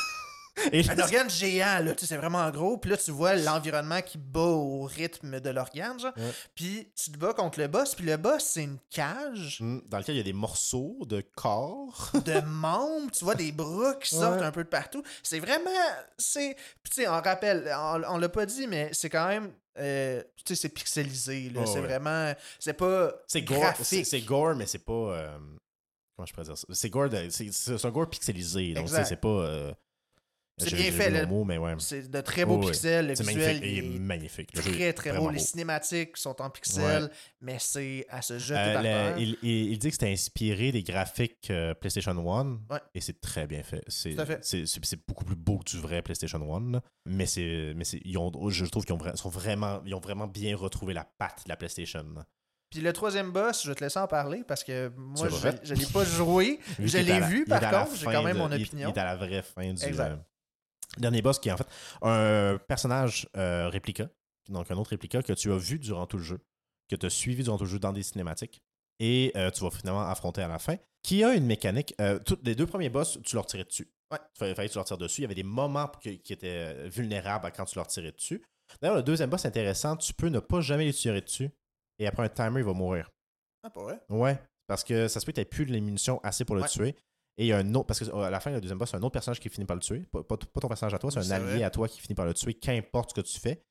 Et Un organe géant, là, tu sais, c'est vraiment gros. Puis là, tu vois l'environnement qui bat au rythme de l'organe, genre. Ouais. Puis tu te bats contre le boss. Puis le boss, c'est une cage Hmm, dans lequel il y a des morceaux de corps. de membres. Tu vois des bras qui sortent un peu de partout. C'est vraiment. c'est Puis tu sais, on rappelle, on, on l'a pas dit, mais c'est quand même. euh, tu sais, c'est pixelisé. là. Ouais, c'est ouais. vraiment. C'est pas. C'est gore, c'est gore, mais c'est pas. euh, comment je pourrais dire ça? C'est gore, c'est c'est un gore pixelisé. Donc, tu sais, Exact. c'est pas. euh, C'est bien fait, le le- mot, mais ouais. C'est de très beaux pixels. Le C'est visuel magnifique. Il est est magnifique. Le jeu très très beau. Les cinématiques sont en pixels, mais c'est à se jeter Euh, le- il, il- il dit que c'était inspiré des graphiques euh, PlayStation 1 Ouais. et c'est très bien fait. C'est, Tout à fait. c'est, c'est- c'est beaucoup plus beau que du vrai PlayStation 1. là. Mais, c'est, mais c'est, ils ont, je trouve qu'ils ont, sont vraiment, ils ont vraiment bien retrouvé la patte de la PlayStation. là. Puis le troisième boss, je vais te laisser en parler parce que moi, je, je l'ai pas joué. Je l'ai la- vu par contre. J'ai quand même de- mon il- opinion. Il est à la vraie fin du Exact. Dernier boss qui est en fait un personnage euh, réplica. Donc un autre réplica que tu as vu durant tout le jeu, que tu as suivi durant tout le jeu dans des cinématiques. Et euh, tu vas finalement affronter à la fin. Qui a une mécanique. euh, toutes les deux premiers boss, tu leur tirais dessus. Ouais. Il fallait, que tu leur tires dessus. Il y avait des moments qui, qui étaient vulnérables quand tu leur tirais dessus. D'ailleurs, le deuxième boss intéressant, tu peux ne pas jamais les tirer dessus. Et après un timer, il va mourir. Ah, pas vrai? Ouais, parce que ça se peut que tu plus les munitions assez pour le Ouais. tuer. Et il y a un autre, parce qu'à la fin, le deuxième boss, c'est un autre personnage qui finit par le tuer. Pas, pas- pas ton personnage à toi, c'est un allié à toi qui finit par le tuer, qu'importe ce que tu fais.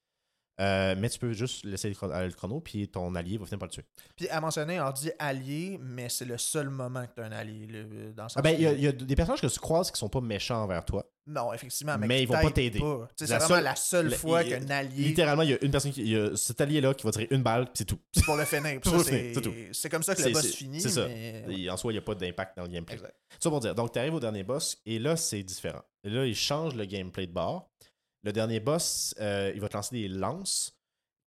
Euh, mais tu peux juste laisser le chrono, aller le chrono, puis ton allié va finir par le tuer. Puis à mentionner, on dit allié, mais c'est le seul moment que tu un allié. dans Ah ben, il y, a- y des personnages que tu croises qui sont pas méchants envers toi. Non, effectivement, mais, Mais ils vont pas t'aider. C'est vraiment seule- la seule le- fois qu'un allié. Littéralement, il y a une personne qui. Il y a cet allié-là qui va tirer une balle, puis c'est tout. C'est pour le finir. C'est comme ça que le boss finit. c'est ça. mais- Et en soi, il n'y a pas d'impact dans le gameplay. Exact. Ça pour dire. Donc, tu arrives au dernier boss et là, c'est différent. Et là, il change le gameplay de bord. Le dernier boss, euh, il va te lancer des lances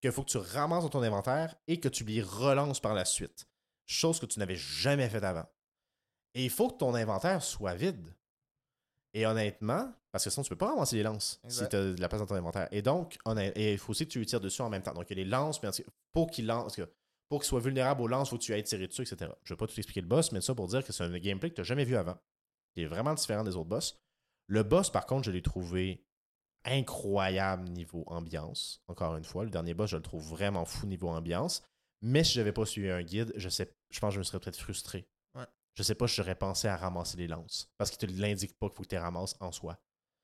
qu'il faut que tu ramasses dans ton inventaire et que tu les relances par la suite. Chose que tu n'avais jamais fait avant. Et il faut que ton inventaire soit vide. Et honnêtement, parce que sinon, tu peux pas ramasser les lances si tu as de la place dans ton inventaire. Et donc, il faut aussi que tu les tires dessus en même temps. Donc, il y a les lances, mais pour parce que Pour qu'il soit vulnérable aux lances, il faut que tu ailles tirer dessus, etc. Je ne vais pas tout expliquer le boss, mais ça pour dire que c'est un gameplay que tu n'as jamais vu avant. Qui est vraiment différent des autres boss. Le boss, par contre, je l'ai trouvé incroyable niveau ambiance. Encore une fois, le dernier boss, je le trouve vraiment fou niveau ambiance. Mais si je n'avais pas suivi un guide, je sais, je pense que je me serais peut-être frustré. Ouais. Je sais pas si j'aurais pensé à ramasser les lances. Parce qu'il te l'indique pas qu'il faut que tu les ramasses en soi.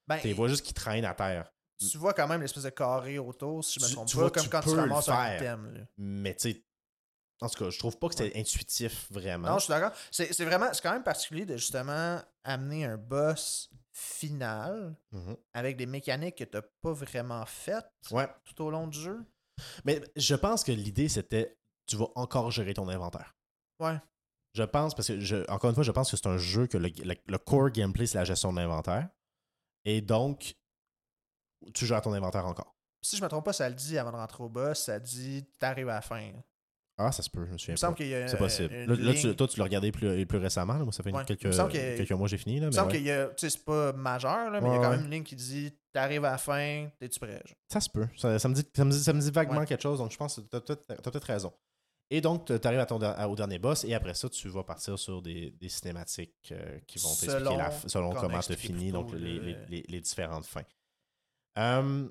Ben, Tu les vois juste qu'ils traînent à terre. Tu vois quand même l'espèce de carré autour, si je me trompe tu pas, vois, comme tu quand tu ramasses un item. là. Mais tu sais, en tout cas, je trouve pas que c'était intuitif vraiment. Non, je suis d'accord. C'est c'est vraiment, c'est quand même particulier de justement amener un boss final Mhm. avec des mécaniques que t'as pas vraiment faites Ouais. tout au long du jeu? Mais je pense que l'idée, c'était tu vas encore gérer ton inventaire. Ouais. Je pense, parce que, je- encore une fois, je pense que c'est un jeu que le, le- le core gameplay, c'est la gestion de l'inventaire. Et donc, tu gères ton inventaire encore. Si je me trompe pas, ça le dit avant de rentrer au boss, ça dit t'arrives à la fin. Ah, ça se peut, je me Il souviens me pas. semble qu'il y a C'est possible. une Là, là, tu- toi, tu l'as regardé plus, plus récemment. là. Moi, ça fait Ouais. Il quelques, me que- quelques mois j'ai fini. Là, Il me semble ouais. qu'il y a, tu sais, c'est pas majeur, là, mais il y a quand ouais. même une ligne qui dit t'arrives à la fin, t'es-tu prêt? genre? Ça se peut. Ça, ça me, dit, ça, me dit, ça me dit vaguement Ouais. quelque chose, donc je pense que tu as peut-être raison. Et donc, tu arrives à ton, à- au dernier boss, et après ça, tu vas partir sur des, des cinématiques euh, qui vont t'expliquer Selon comment tu finis, donc les, les- les- les différentes fins. Euh,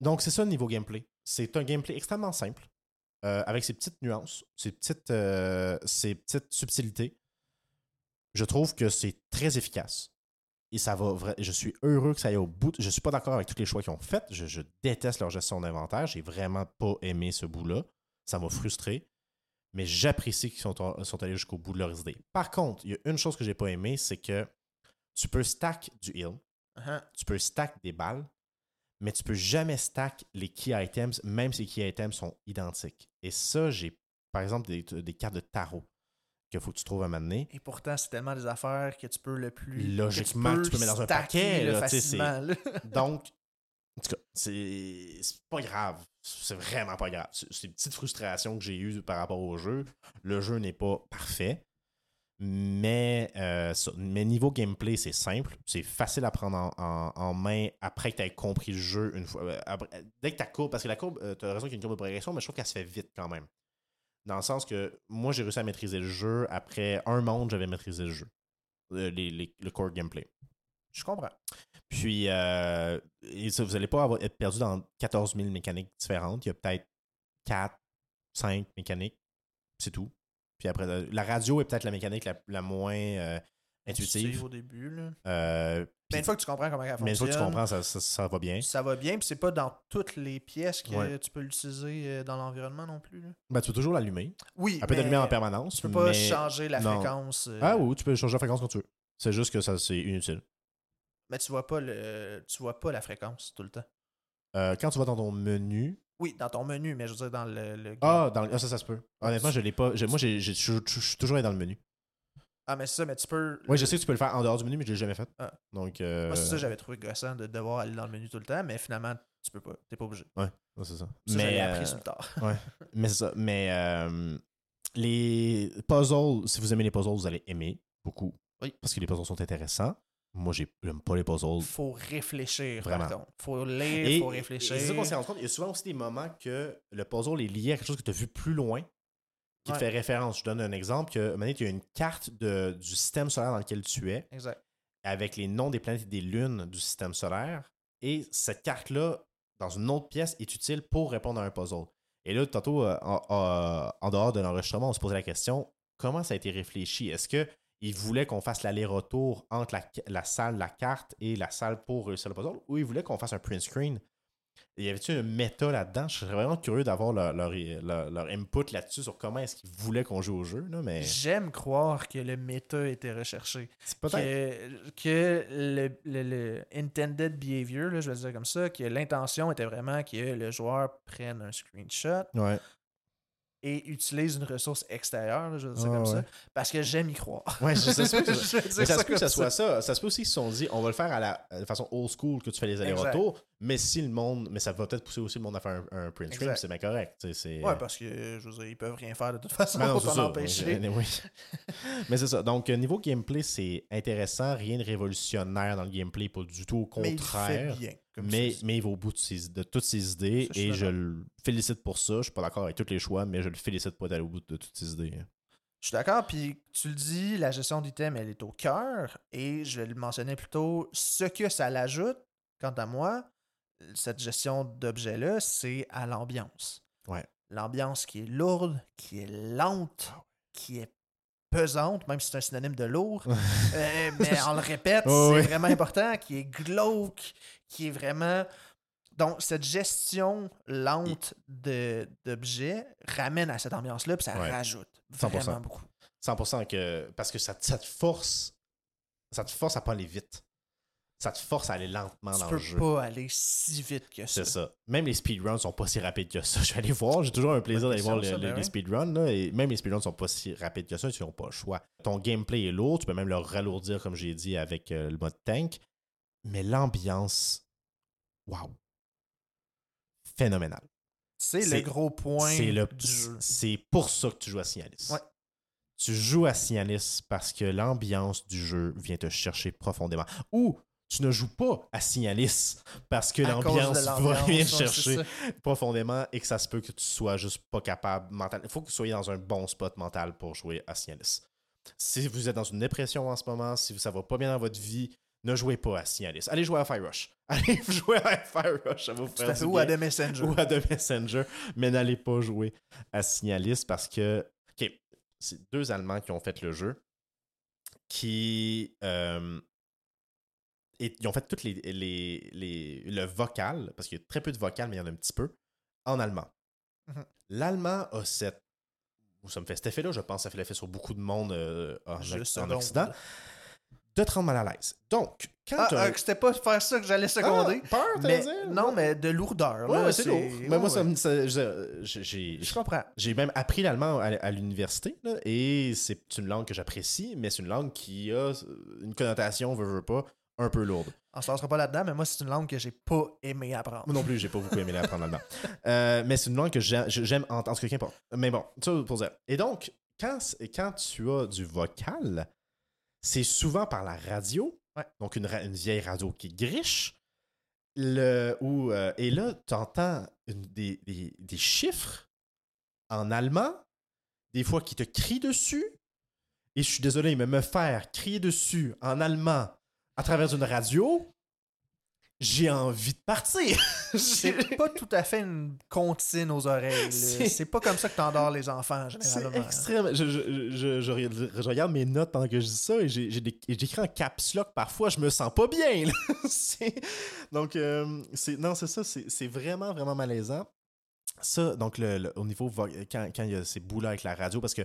donc, c'est ça le niveau gameplay. C'est un gameplay extrêmement simple, euh, avec ses petites nuances, ses petites, euh, ses petites subtilités. Je trouve que c'est très efficace. Et ça va vra- Je suis heureux que ça aille au bout. Je suis pas d'accord avec tous les choix qu'ils ont faits. Je, je déteste leur gestion d'inventaire. J'ai vraiment pas aimé ce bout-là. Ça m'a frustré. Mais j'apprécie qu'ils sont, sont allés jusqu'au bout de leur idée. Par contre, il y a une chose que j'ai pas aimé, c'est que tu peux stack du heal, Uh-huh. tu peux stack des balles, mais tu peux jamais stack les key items, même si les key items sont identiques. Et ça, j'ai par exemple des, des cartes de tarot qu'il faut que tu trouves à m'amener. Et pourtant, c'est tellement des affaires que tu peux le plus. Logiquement, que tu peux mettre dans un paquet, là, facilement, là. Donc, en tout cas, c'est c'est pas grave. C'est vraiment pas grave. C'est c'est une petite frustration que j'ai eue par rapport au jeu. Le jeu n'est pas parfait. Mais, euh, mais niveau gameplay, c'est simple. C'est facile à prendre en, main après que tu aies compris le jeu une fois. euh, après- dès que ta courbe, parce que la courbe, tu as raison qu'il y a une courbe de progression, mais je trouve qu'elle se fait vite quand même. Dans le sens que moi, j'ai réussi à maîtriser le jeu. Après un monde, j'avais maîtrisé le jeu. Euh, les- le core gameplay. Je comprends. Puis, euh, vous n'allez pas être perdu dans 14 000 mécaniques différentes. Il y a peut-être 4, 5 mécaniques. C'est tout. Puis après, euh, la radio est peut-être la mécanique la, la moins euh, intuitive. au début, là. Euh, Mais une fois que tu comprends comment elle mais une fois fonctionne, que tu comprends, ça, ça- ça va bien. ça va bien. Puis c'est pas dans toutes les pièces que Ouais. tu peux l'utiliser dans l'environnement non plus. là. Ben, tu peux toujours l'allumer. Oui, Elle peut allumée en permanence. Tu peux pas mais- changer la non. fréquence. euh, Ah oui, tu peux changer la fréquence quand tu veux. C'est juste que ça c'est inutile. Mais tu vois pas le, tu vois pas la fréquence tout le temps. Euh, quand tu vas dans ton menu. Oui, dans ton menu, mais je veux dire dans le. le- Ah, dans le- ah, ça, ça se peut. Honnêtement, je l'ai pas. j'ai- Moi, je je- je suis toujours allé dans le menu. Ah, mais c'est ça, mais tu peux. Oui, je sais que tu peux le faire en dehors du menu, mais je l'ai jamais fait. Ah. Donc, euh, Moi, c'est ça, j'avais trouvé gossant de devoir aller dans le menu tout le temps, mais finalement, tu peux pas. T'es pas obligé. ouais, c'est ça. Mais, appris euh, sur le tard. mais c'est ça. Mais euh, les puzzles, si vous aimez les puzzles, vous allez aimer beaucoup. Oui. Parce que les puzzles sont intéressants. Moi, j'ai- j'aime pas les puzzles. Faut réfléchir, Vraiment. par contre. Faut lire, Et, faut et réfléchir. c'est ça qu'on s'est rendu compte. Il y a souvent aussi des moments que le puzzle est lié à quelque chose que tu as vu plus loin, qui Ouais. te fait référence. Je donne un exemple. Que, à un moment donné, tu as une carte de, du système solaire dans lequel tu es, Exact. avec les noms des planètes et des lunes du système solaire. Et cette carte-là, dans une autre pièce, est utile pour répondre à un puzzle. Et là, tantôt, euh, en, en- en dehors de l'enregistrement, on se posait la question comment ça a été réfléchi? Est-ce qu'ils voulaient qu'on fasse l'aller-retour entre la, la salle, la carte et la salle pour réussir le puzzle Ou ils voulaient qu'on fasse un print screen y avait-tu un méta là-dedans? Je serais vraiment curieux d'avoir leur, leur, leur- leur input là-dessus sur comment est-ce qu'ils voulaient qu'on joue au jeu. Là, mais J'aime croire que le méta était recherché. c'est peut-être. Que, que le, le- le intended behavior, là, je vais dire comme ça, que l'intention était vraiment que le joueur prenne un screenshot Ouais. Et utilise une ressource extérieure, là, je vais dire ça Ah, comme ouais. ça, parce que j'aime y croire. Ouais, je- ça se peut que ça- soit ça. Ça se peut aussi qu'ils se sont dit, on va le faire à la de façon old school que tu fais les allers-retours, mais si le monde, mais ça va peut-être pousser aussi le monde à faire un, un print Exact. c'est bien correct. Ouais, parce que je veux dire, ils peuvent rien faire de toute façon Ben non, pour t'en empêcher. Mais, oui. mais c'est ça. Donc, euh, niveau gameplay, c'est intéressant. Rien de révolutionnaire dans le gameplay, pas du tout. Au Mais il contraire. fait bien. Comme mais, mais il va au bout de, ses- de toutes ses idées Ça, et je le félicite pour ça. Je suis pas d'accord avec tous les choix, mais je le félicite pour aller au bout de toutes ses idées. Je suis d'accord, puis tu le dis, la gestion d'items, elle est au cœur, et je le mentionnais plus tôt, ce que ça l'ajoute, quant à moi, cette gestion d'objets-là, c'est à l'ambiance. Ouais. L'ambiance qui est lourde, qui est lente, qui est pesante, même si c'est un synonyme de lourd. Euh, mais on le répète, Oh, c'est oui. vraiment important, qui est glauque, qui est vraiment. Donc, cette gestion lente d'objets ramène à cette ambiance-là, puis ça Ouais. rajoute 100%. vraiment beaucoup. 100% que. Parce que ça, te- ça te force. Ça te force à pas aller vite. Ça te force à aller lentement Tu dans peux le jeu. pas aller si vite que ça. C'est ça. Même les speedruns sont pas si rapides que ça. Je vais aller voir. J'ai toujours un plaisir Bonne d'aller voir les, ça, les- les oui. speedruns. là, et même les speedruns sont pas si rapides que ça. Ils n'ont pas le choix. Ton gameplay est lourd. Tu peux même le ralourdir, comme j'ai dit, avec euh, le mode tank. Mais l'ambiance. Waouh. Phénoménal. C'est le gros point C'est le du jeu. C'est pour ça que tu joues à Signalis. Ouais. Tu joues à Signalis parce que l'ambiance du jeu vient te chercher profondément. Ou tu ne joues pas à Signalis parce que l'ambiance va venir chercher profondément et que ça se peut que tu sois juste pas capable mental. Il faut que vous soyez dans un bon spot mental pour jouer à Signalis. Si vous êtes dans une dépression en ce moment, si ça va pas bien dans votre vie, ne jouez pas à Signalis. Allez jouer à Fire Rush. Allez jouer à Fire Rush, ça va vous faire du Ou à The Messenger. ou à The Messenger, mais n'allez pas jouer à Signalis parce que, ok, c'est deux Allemands qui ont fait le jeu, qui, euh, et, ils ont fait toutes les, les, les- le vocal, parce qu'il y a très peu de vocal, mais il y en a un petit peu, en allemand. Mhm. L'allemand a cette, ou ça me fait cet effet-là, je pense que ça fait l'effet sur beaucoup de monde euh, en. Occident, de te rendre mal à l'aise. Donc, quand Ah, que c'était pas faire ça que j'allais seconder. Ah, peur, mais, dire? non, mais de lourdeur. Ouais, c'est lourd. Mais moi, ça j'ai Je comprends. j'ai même appris l'allemand à, à l'université, là, et c'est une langue que j'apprécie, mais c'est une langue qui a une connotation, veut, veut pas, un peu lourde. On se lancera pas là-dedans, mais moi, c'est une langue que j'ai pas aimé apprendre. Moi non plus, j'ai pas beaucoup aimé l'apprendre l'allemand. Euh, mais c'est une langue que j'aime entendre, cas, qu'importe. Mais bon, ça pour dire. Et donc, quand, quand tu as du vocal, c'est souvent par la radio, Ouais. donc une, ra- une vieille radio qui griche, le, où, euh, et là, tu entends des, des- des chiffres en allemand, des fois qui te crient dessus, et je suis désolé, mais me faire crier dessus en allemand à travers une radio, j'ai envie de partir. C'est pas tout à fait une comptine aux oreilles. C'est- pas comme ça que t'endors les enfants, C'est généralement. extrême. Je, je- je- je regarde- mes notes pendant que je dis ça et j'écris en caps lock. Parfois, je me sens pas bien. donc, euh, non, c'est ça. C'est vraiment, vraiment malaisant. Ça, donc, le, le- au niveau, quand, quand il y a ces bouts-là avec la radio, parce que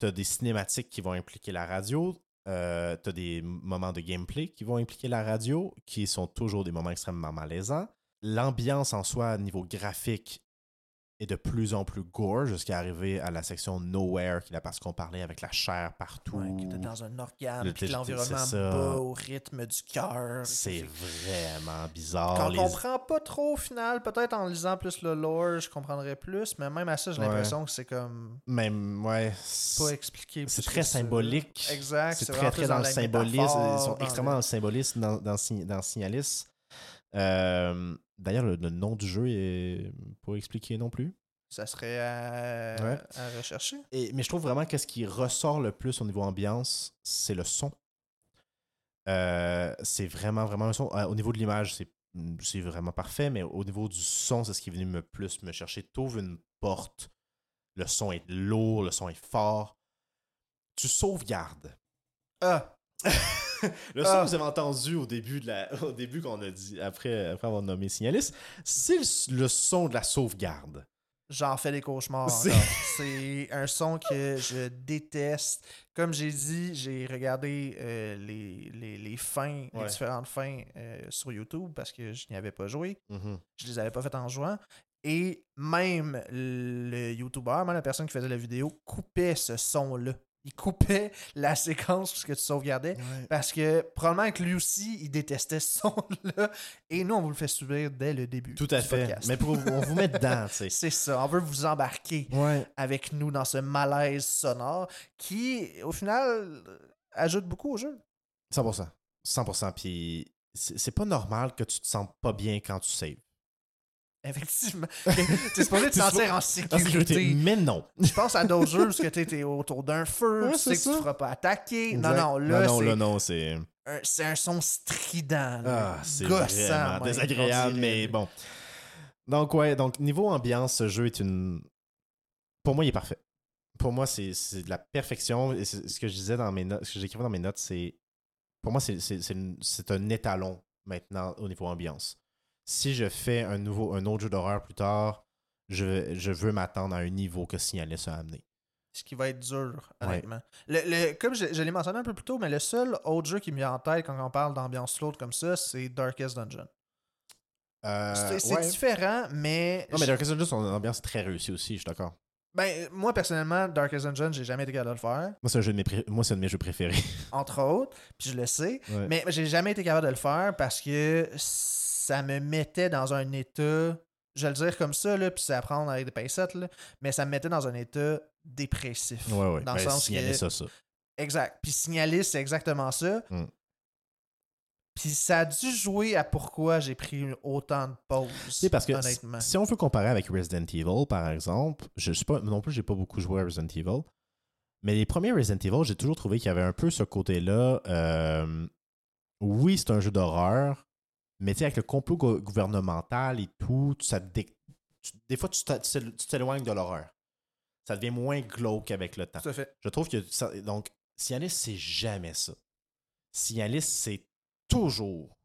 tu as des cinématiques qui vont impliquer la radio, euh, tu as des moments de gameplay qui vont impliquer la radio, qui sont toujours des moments extrêmement malaisants. L'ambiance en soi, niveau graphique, de plus en plus gore jusqu'à arriver à la section Nowhere, qui est là parce qu'on parlait avec la chair partout. Ouais, qui était dans un organe, Le puis que l'environnement bat au rythme du cœur. C'est vraiment bizarre. Qu'on les- comprend pas trop au final, peut-être en lisant plus le lore, je comprendrais plus, mais même à ça, j'ai Ouais. l'impression que c'est comme Même, ouais. pas expliqué. c'est très symbolique. Exact. C'est très, très dans le symbolisme. Ils sont dans extrêmement dans le symbolisme dans, dans, Sign- dans Signalis. Euh, D'ailleurs, le, le nom du jeu est pas expliqué non plus. Ça serait à, Ouais. à rechercher. Et- mais je trouve vraiment que ce qui ressort le plus au niveau ambiance, c'est le son. Euh, c'est vraiment, vraiment un son. Euh, au niveau de l'image, c'est c'est vraiment parfait, mais au niveau du son, c'est ce qui est venu me plus me chercher. T'ouvres une porte, le son est lourd, le son est fort. Tu sauvegardes. Ah, Le son Ah. que vous avez entendu au début, de la, au début qu'on a dit, après, après avoir nommé Signalis, c'est le, le son de la sauvegarde. j'en fais des cauchemars. C'est- un son que je déteste. Comme j'ai dit, j'ai regardé euh, les, les, les fins, les différentes fins euh, sur YouTube parce que je n'y avais pas joué. Mhm. Je les avais pas faites en jouant. Et même le YouTuber, même la personne qui faisait la vidéo, coupait ce son-là. Il coupait la séquence où ce que tu sauvegardais. Parce que probablement que lui aussi, il détestait ce son-là. Et nous, on vous le fait subir dès le début. Tout à du fait. podcast. Mais pour, on vous met dedans, tu sais. C'est ça. On veut vous embarquer Ouais. avec nous dans ce malaise sonore qui, au final, euh, ajoute beaucoup au jeu. 100%. 100%. Puis c'est c'est pas normal que tu te sens pas bien quand tu saves. Effectivement. T'es supposé te T'es sentir en En sécurité. Mais non. Je pense à d'autres jeux où tu es autour d'un feu, Ouais, tu sais que tu te feras pas attaquer. Non, Exact. non, là, non, là, non, c'est. un, c'est un son strident. là, Ah, c'est vraiment désagréable, mais bon. Donc, ouais, donc niveau ambiance, ce jeu est une. Pour moi, il est parfait. pour moi, c'est de la perfection. Et ce que je disais dans mes notes, ce que j'écrivais dans mes notes, c'est. Pour moi, c'est un étalon maintenant au niveau ambiance. Si je fais un nouveau, un autre jeu d'horreur plus tard, je, je veux m'attendre à un niveau que Signalis a amené. Ce qui va être dur, Ouais. honnêtement. Le, le- comme je, je l'ai mentionné un peu plus tôt, mais le seul autre jeu qui me vient en tête quand on parle d'ambiance float comme ça, c'est Darkest Dungeon. Euh, c'est ouais. différent, mais. Non, mais Darkest Dungeon, son ambiance est très réussie aussi, je suis d'accord. Ben, moi, personnellement, Darkest Dungeon, j'ai jamais été capable de le faire, Moi, c'est un, jeu de mes pré- moi, c'est un de mes jeux préférés. entre autres, puis je le sais. Ouais. Mais j'ai jamais été capable de le faire parce que ça me mettait dans un état, je vais le dire comme ça, là, puis c'est à prendre avec des pincettes, là, mais ça me mettait dans un état dépressif. Ouais, ouais. Dans le Ben, sens que- ça, ça. Exact. Puis Signalis, c'est exactement ça. Mm. Puis ça a dû jouer à pourquoi j'ai pris autant de pauses. C'est parce que honnêtement. si on veut comparer avec Resident Evil, par exemple, je sais pas, non plus, j'ai pas beaucoup joué à Resident Evil, mais les premiers Resident Evil, j'ai toujours trouvé qu'il y avait un peu ce côté-là. euh, oui, c'est un jeu d'horreur, mais tu sais, avec le complot gou- gouvernemental et tout, ça te dé- tu- des fois, tu t'éloignes de l'horreur. Ça devient moins glauque avec le temps. Tout à fait. Je trouve que ça- donc Cyanis c'est jamais ça. Cyanis c'est toujours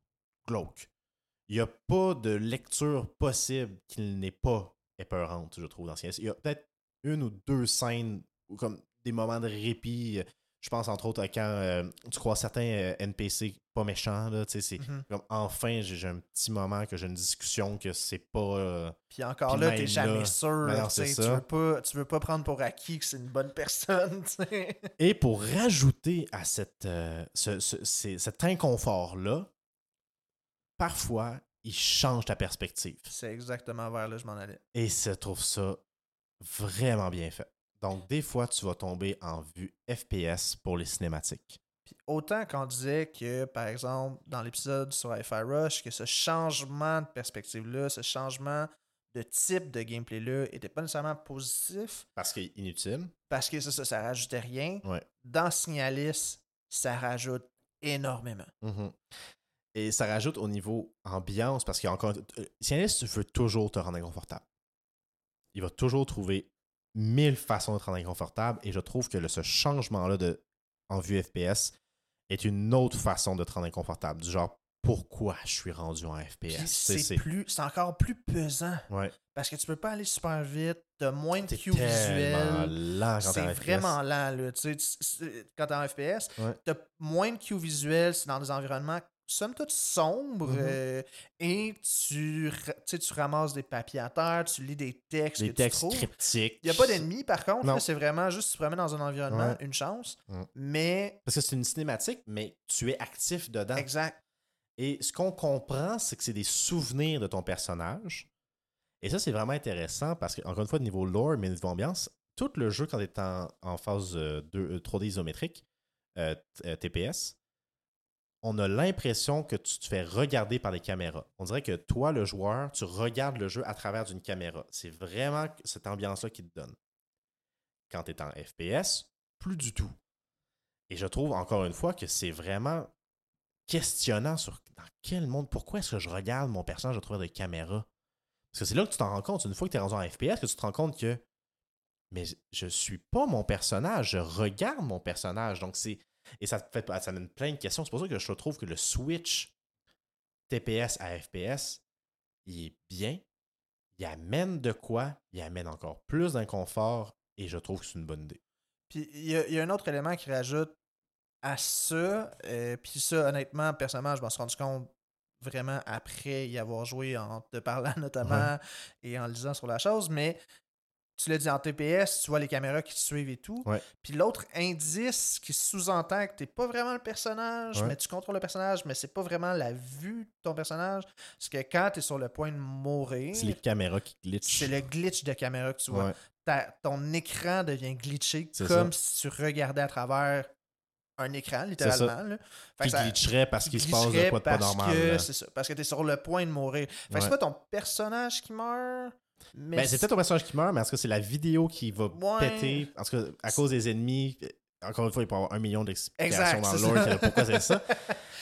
glauque. Il n'y a pas de lecture possible qu'il n'est pas épeurante, je trouve dans Cyanis. Il y a peut-être une ou deux scènes ou comme des moments de répit. Je pense entre autres à quand euh, tu crois certains euh, NPC pas méchants là, tu sais, c'est Mhm. comme enfin j'ai j'ai un petit moment que j'ai une discussion que c'est pas euh, Puis encore Puis là, t'es jamais là, sûr. ben non, tu veux pas, tu veux pas prendre pour acquis que c'est une bonne personne. Et pour rajouter à cette, ce- cet inconfort-là, parfois, il change ta perspective. c'est exactement vers là que je m'en allais. Et je trouve ça vraiment bien fait. Donc, des fois, tu vas tomber en vue FPS pour les cinématiques. Puis autant qu'on disait que, par exemple, dans l'épisode sur Hi-Fi Rush, que ce changement de perspective-là, ce changement de type de gameplay-là était pas nécessairement positif, Parce qu'il est inutile. parce que ça, ça, ça rajoutait rien. Ouais. Dans Signalis, ça rajoute énormément. Mhm. Et ça rajoute au niveau ambiance, parce qu'il y a encore. euh, Cialis, tu veux toujours te rendre inconfortable. Il va toujours trouver mille façons de te rendre inconfortable, et je trouve que le- ce changement-là de, en vue FPS est une autre façon de te rendre inconfortable. Du genre, pourquoi je suis rendu en FPS? C'est- plus, c'est encore plus pesant Ouais. parce que tu peux pas aller super vite, t'as moins de cues tellement visuels. C'est vraiment lent, là. Tu sais, quand t'es en FPS, Ouais. t'as moins de cues visuels, c'est dans des environnements somme toute sombres Mhm. euh, et tu, tu ramasses des papiers à terre, tu lis des textes Les que textes tu cryptiques. Il n'y a pas d'ennemis, par contre. C'est vraiment juste tu te promènes dans un environnement, Ouais. une chance. Mm. Mais, Parce que c'est une cinématique, mais tu es actif dedans. exact. Et ce qu'on comprend, c'est que c'est des souvenirs de ton personnage. Et ça, c'est vraiment intéressant parce que, encore une fois, niveau lore, mais niveau ambiance, tout le jeu, quand tu es en, en phase euh, 2, euh, 3D isométrique, euh, euh, TPS, on a l'impression que tu te fais regarder par les caméras. On dirait que toi, le joueur, tu regardes le jeu à travers d'une caméra. C'est vraiment cette ambiance-là qui te donne. Quand tu es en FPS, plus du tout. Et je trouve, encore une fois, que c'est vraiment questionnant sur dans quel monde, pourquoi est-ce que je regarde mon personnage à travers des caméras? Parce que c'est là que tu t'en rends compte, une fois que tu es rendu en FPS, que tu te rends compte que mais je suis pas mon personnage, je regarde mon personnage. Donc c'est. Et ça fait ça amène plein de questions. C'est pour ça que je trouve que le switch TPS à FPS, il est bien. Il amène de quoi? Il amène encore plus d'inconfort et je trouve que c'est une bonne idée. Puis il y, a- il y a un autre élément qui rajoute à ça. euh, puis ça, honnêtement, personnellement, je m'en suis rendu compte vraiment après y avoir joué en te parlant notamment et en lisant sur la chose. Mais tu l'as dit en TPS, tu vois les caméras qui te suivent et tout. Ouais. Puis l'autre indice qui sous-entend que t'es pas vraiment le personnage, Ouais. mais tu contrôles le personnage, mais c'est pas vraiment la vue de ton personnage. C'est que quand tu es sur le point de mourir, C'est les caméras qui glitchent. c'est le glitch de caméra que tu vois Ouais. ta- ton écran devient glitché comme si tu regardais à travers un écran, littéralement. là. Qui ça- glitcherait parce qui qu'il se passe de quoi de pas normal. C'est ça, parce que t'es sur le point de mourir. Fait que Ouais. c'est pas ton personnage qui meurt, mais Ben, c'est peut-être ton personnage qui meurt, mais tout cas, c'est la vidéo qui va Ouais. péter. Tout cas, à cause des ennemis, encore une fois, il peut y avoir un million d'explications dans que- pourquoi c'est ça.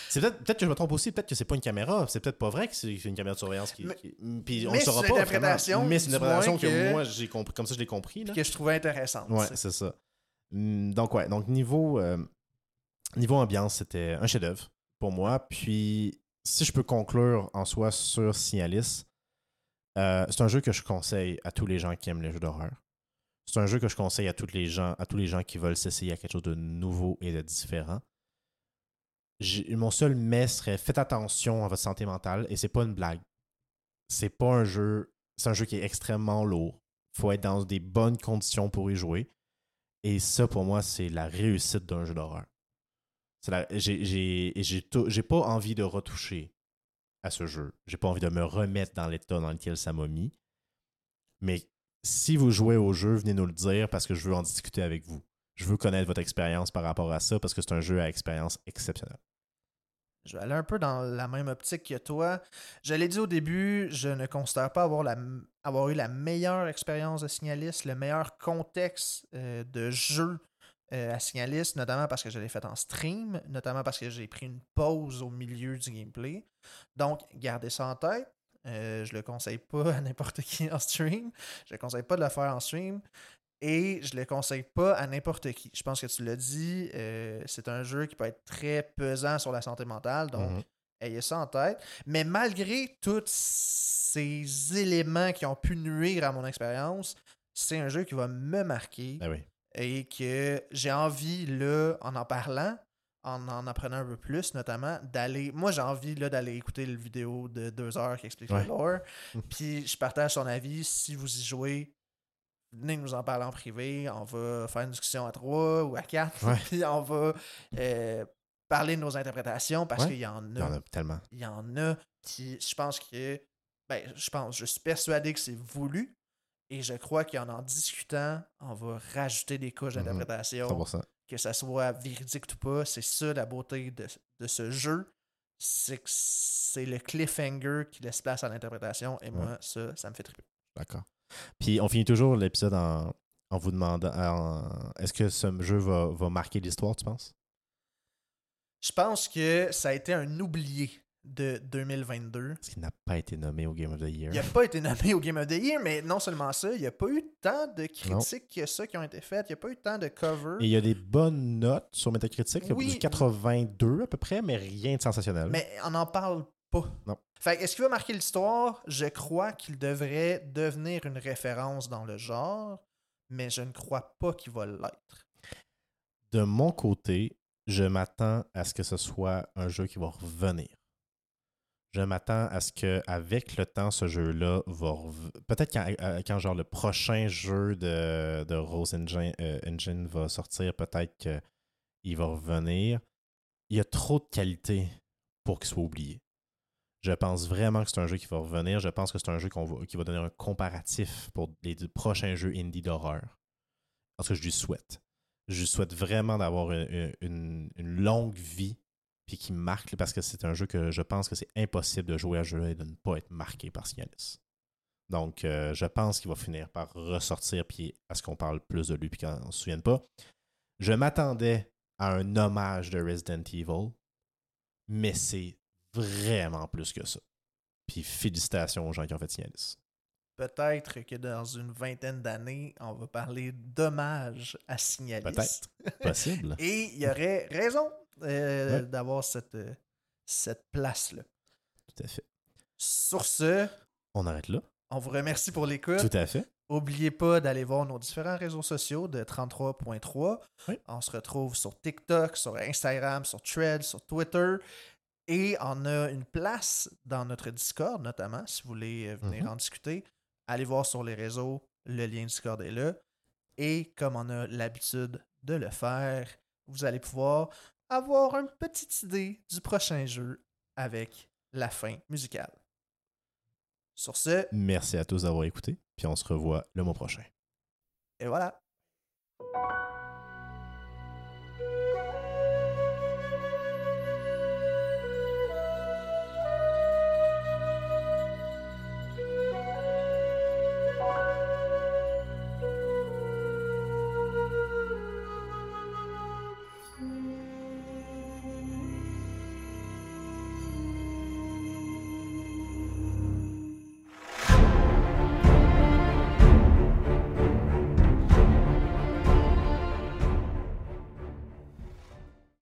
C'est peut-être peut que je me trompe aussi, peut-être que c'est pas une caméra, c'est peut-être pas vrai que c'est une caméra de surveillance qui. Mais- qui- puis on le saura pas. vraiment. Mais c'est une interprétation que, que- moi, j'ai compris, comme ça, je l'ai compris. Là. que je trouvais intéressante. Ouais, c'est ça. Hum, Donc, ouais, donc niveau, euh, niveau ambiance, c'était un chef-d'œuvre pour moi. Puis, si je peux conclure en soi sur Signalis, euh, c'est un jeu que je conseille à tous les gens qui aiment les jeux d'horreur. C'est un jeu que je conseille à tous les gens, à tous les gens qui veulent s'essayer à quelque chose de nouveau et de différent. Mon seul mais serait faites attention à votre santé mentale et c'est pas une blague. C'est pas un jeu, c'est un jeu qui est extrêmement lourd. Faut être dans des bonnes conditions pour y jouer. Et ça, pour moi, c'est la réussite d'un jeu d'horreur. J'ai pas envie de retoucher à ce jeu. J'ai pas envie de me remettre dans l'état dans lequel ça m'a mis. Mais si vous jouez au jeu, venez nous le dire parce que je veux en discuter avec vous. Je veux connaître votre expérience par rapport à ça parce que c'est un jeu à expérience exceptionnelle. Je vais aller un peu dans la même optique que toi. Je l'ai dit au début, je ne considère pas avoir, eu la meilleure expérience de Signalis, le meilleur contexte euh, de jeu euh, à Signalis, notamment parce que je l'ai fait en stream, notamment parce que j'ai pris une pause au milieu du gameplay. Donc, gardez ça en tête. Euh, je le conseille pas à n'importe qui en stream. Je le conseille pas de le faire en stream. Et je le conseille pas à n'importe qui. Je pense que tu l'as dit, euh, c'est un jeu qui peut être très pesant sur la santé mentale. Donc, Mhm. ayez ça en tête. Mais malgré tous ces éléments qui ont pu nuire à mon expérience, c'est un jeu qui va me marquer Ah oui. Et que j'ai envie, là, en en parlant, en en apprenant un peu plus, notamment, d'aller. Moi, j'ai envie, là, d'aller écouter le vidéo de deux heures qui explique Ouais. le lore. Puis, je partage son avis. Si vous y jouez, venez nous en parler en privé. On va faire une discussion à trois ou à quatre. Ouais. Puis, on va euh, parler de nos interprétations parce Ouais. qu'il y en Il y en a tellement. il y en a. Puis je pense que. Ben, je pense, je suis persuadé que c'est voulu. Et je crois qu'en en discutant, on va rajouter des couches Mhm. d'interprétation. 100%. Que ça soit véridique ou pas. C'est ça la beauté de, de ce jeu. C'est que c'est le cliffhanger qui laisse place à l'interprétation. Et moi, ça, ça me fait triper. D'accord. Puis on finit toujours l'épisode en, en vous demandant en- est-ce que ce jeu va, va marquer l'histoire, tu penses? Je pense que ça a été un oublié de 2022. Parce qu'il n'a pas été nommé au Game of the Year. Il n'a pas été nommé au Game of the Year, mais non seulement ça, il n'y a pas eu tant de critiques que ça qui ont été faites. Il n'y a pas eu tant de covers. Et il y a des bonnes notes sur Metacritic, Oui. du 82 à peu près, mais rien de sensationnel. Mais on n'en parle pas. Non. Fait que est-ce qu'il va marquer l'histoire? Je crois qu'il devrait devenir une référence dans le genre, mais je ne crois pas qu'il va l'être. De mon côté, je m'attends à ce que ce soit un jeu qui va revenir. Je m'attends à ce que avec le temps, ce jeu-là va rev- peut-être quand, euh, quand genre le prochain jeu de, de Rose Engine, euh, Engine va sortir, peut-être qu'il va revenir. Il y a trop de qualité pour qu'il soit oublié. Je pense vraiment que c'est un jeu qui va revenir. Je pense que c'est un jeu va- qui va donner un comparatif pour les prochains jeux indie d'horreur. Parce que je lui souhaite. Je lui souhaite vraiment d'avoir une, une- une longue vie puis qui marque parce que c'est un jeu que je pense que c'est impossible de jouer à ce jeu et de ne pas être marqué par Signalis. Donc, euh, je pense qu'il va finir par ressortir puis à ce qu'on parle plus de lui puis qu'on ne se souvienne pas. Je m'attendais à un hommage de Resident Evil, mais c'est vraiment plus que ça. Puis félicitations aux gens qui ont fait Signalis. Peut-être que dans une vingtaine d'années, on va parler d'hommage à Signalis. Peut-être. Possible. Et il y aurait raison euh, Ouais. d'avoir cette, euh, cette place-là. Tout à fait. Sur ce, On arrête là. on vous remercie pour l'écoute. Tout à fait. N'oubliez pas d'aller voir nos différents réseaux sociaux de 33.3. Oui. On se retrouve sur TikTok, sur Instagram, sur Threads, sur Twitter. Et on a une place dans notre Discord, notamment, si vous voulez euh, venir Mhm. en discuter. Allez voir sur les réseaux, le lien Discord est là. Et comme on a l'habitude de le faire, vous allez pouvoir avoir une petite idée du prochain jeu avec la fin musicale. Sur ce, Merci à tous d'avoir écouté. Puis on se revoit le mois prochain. et voilà.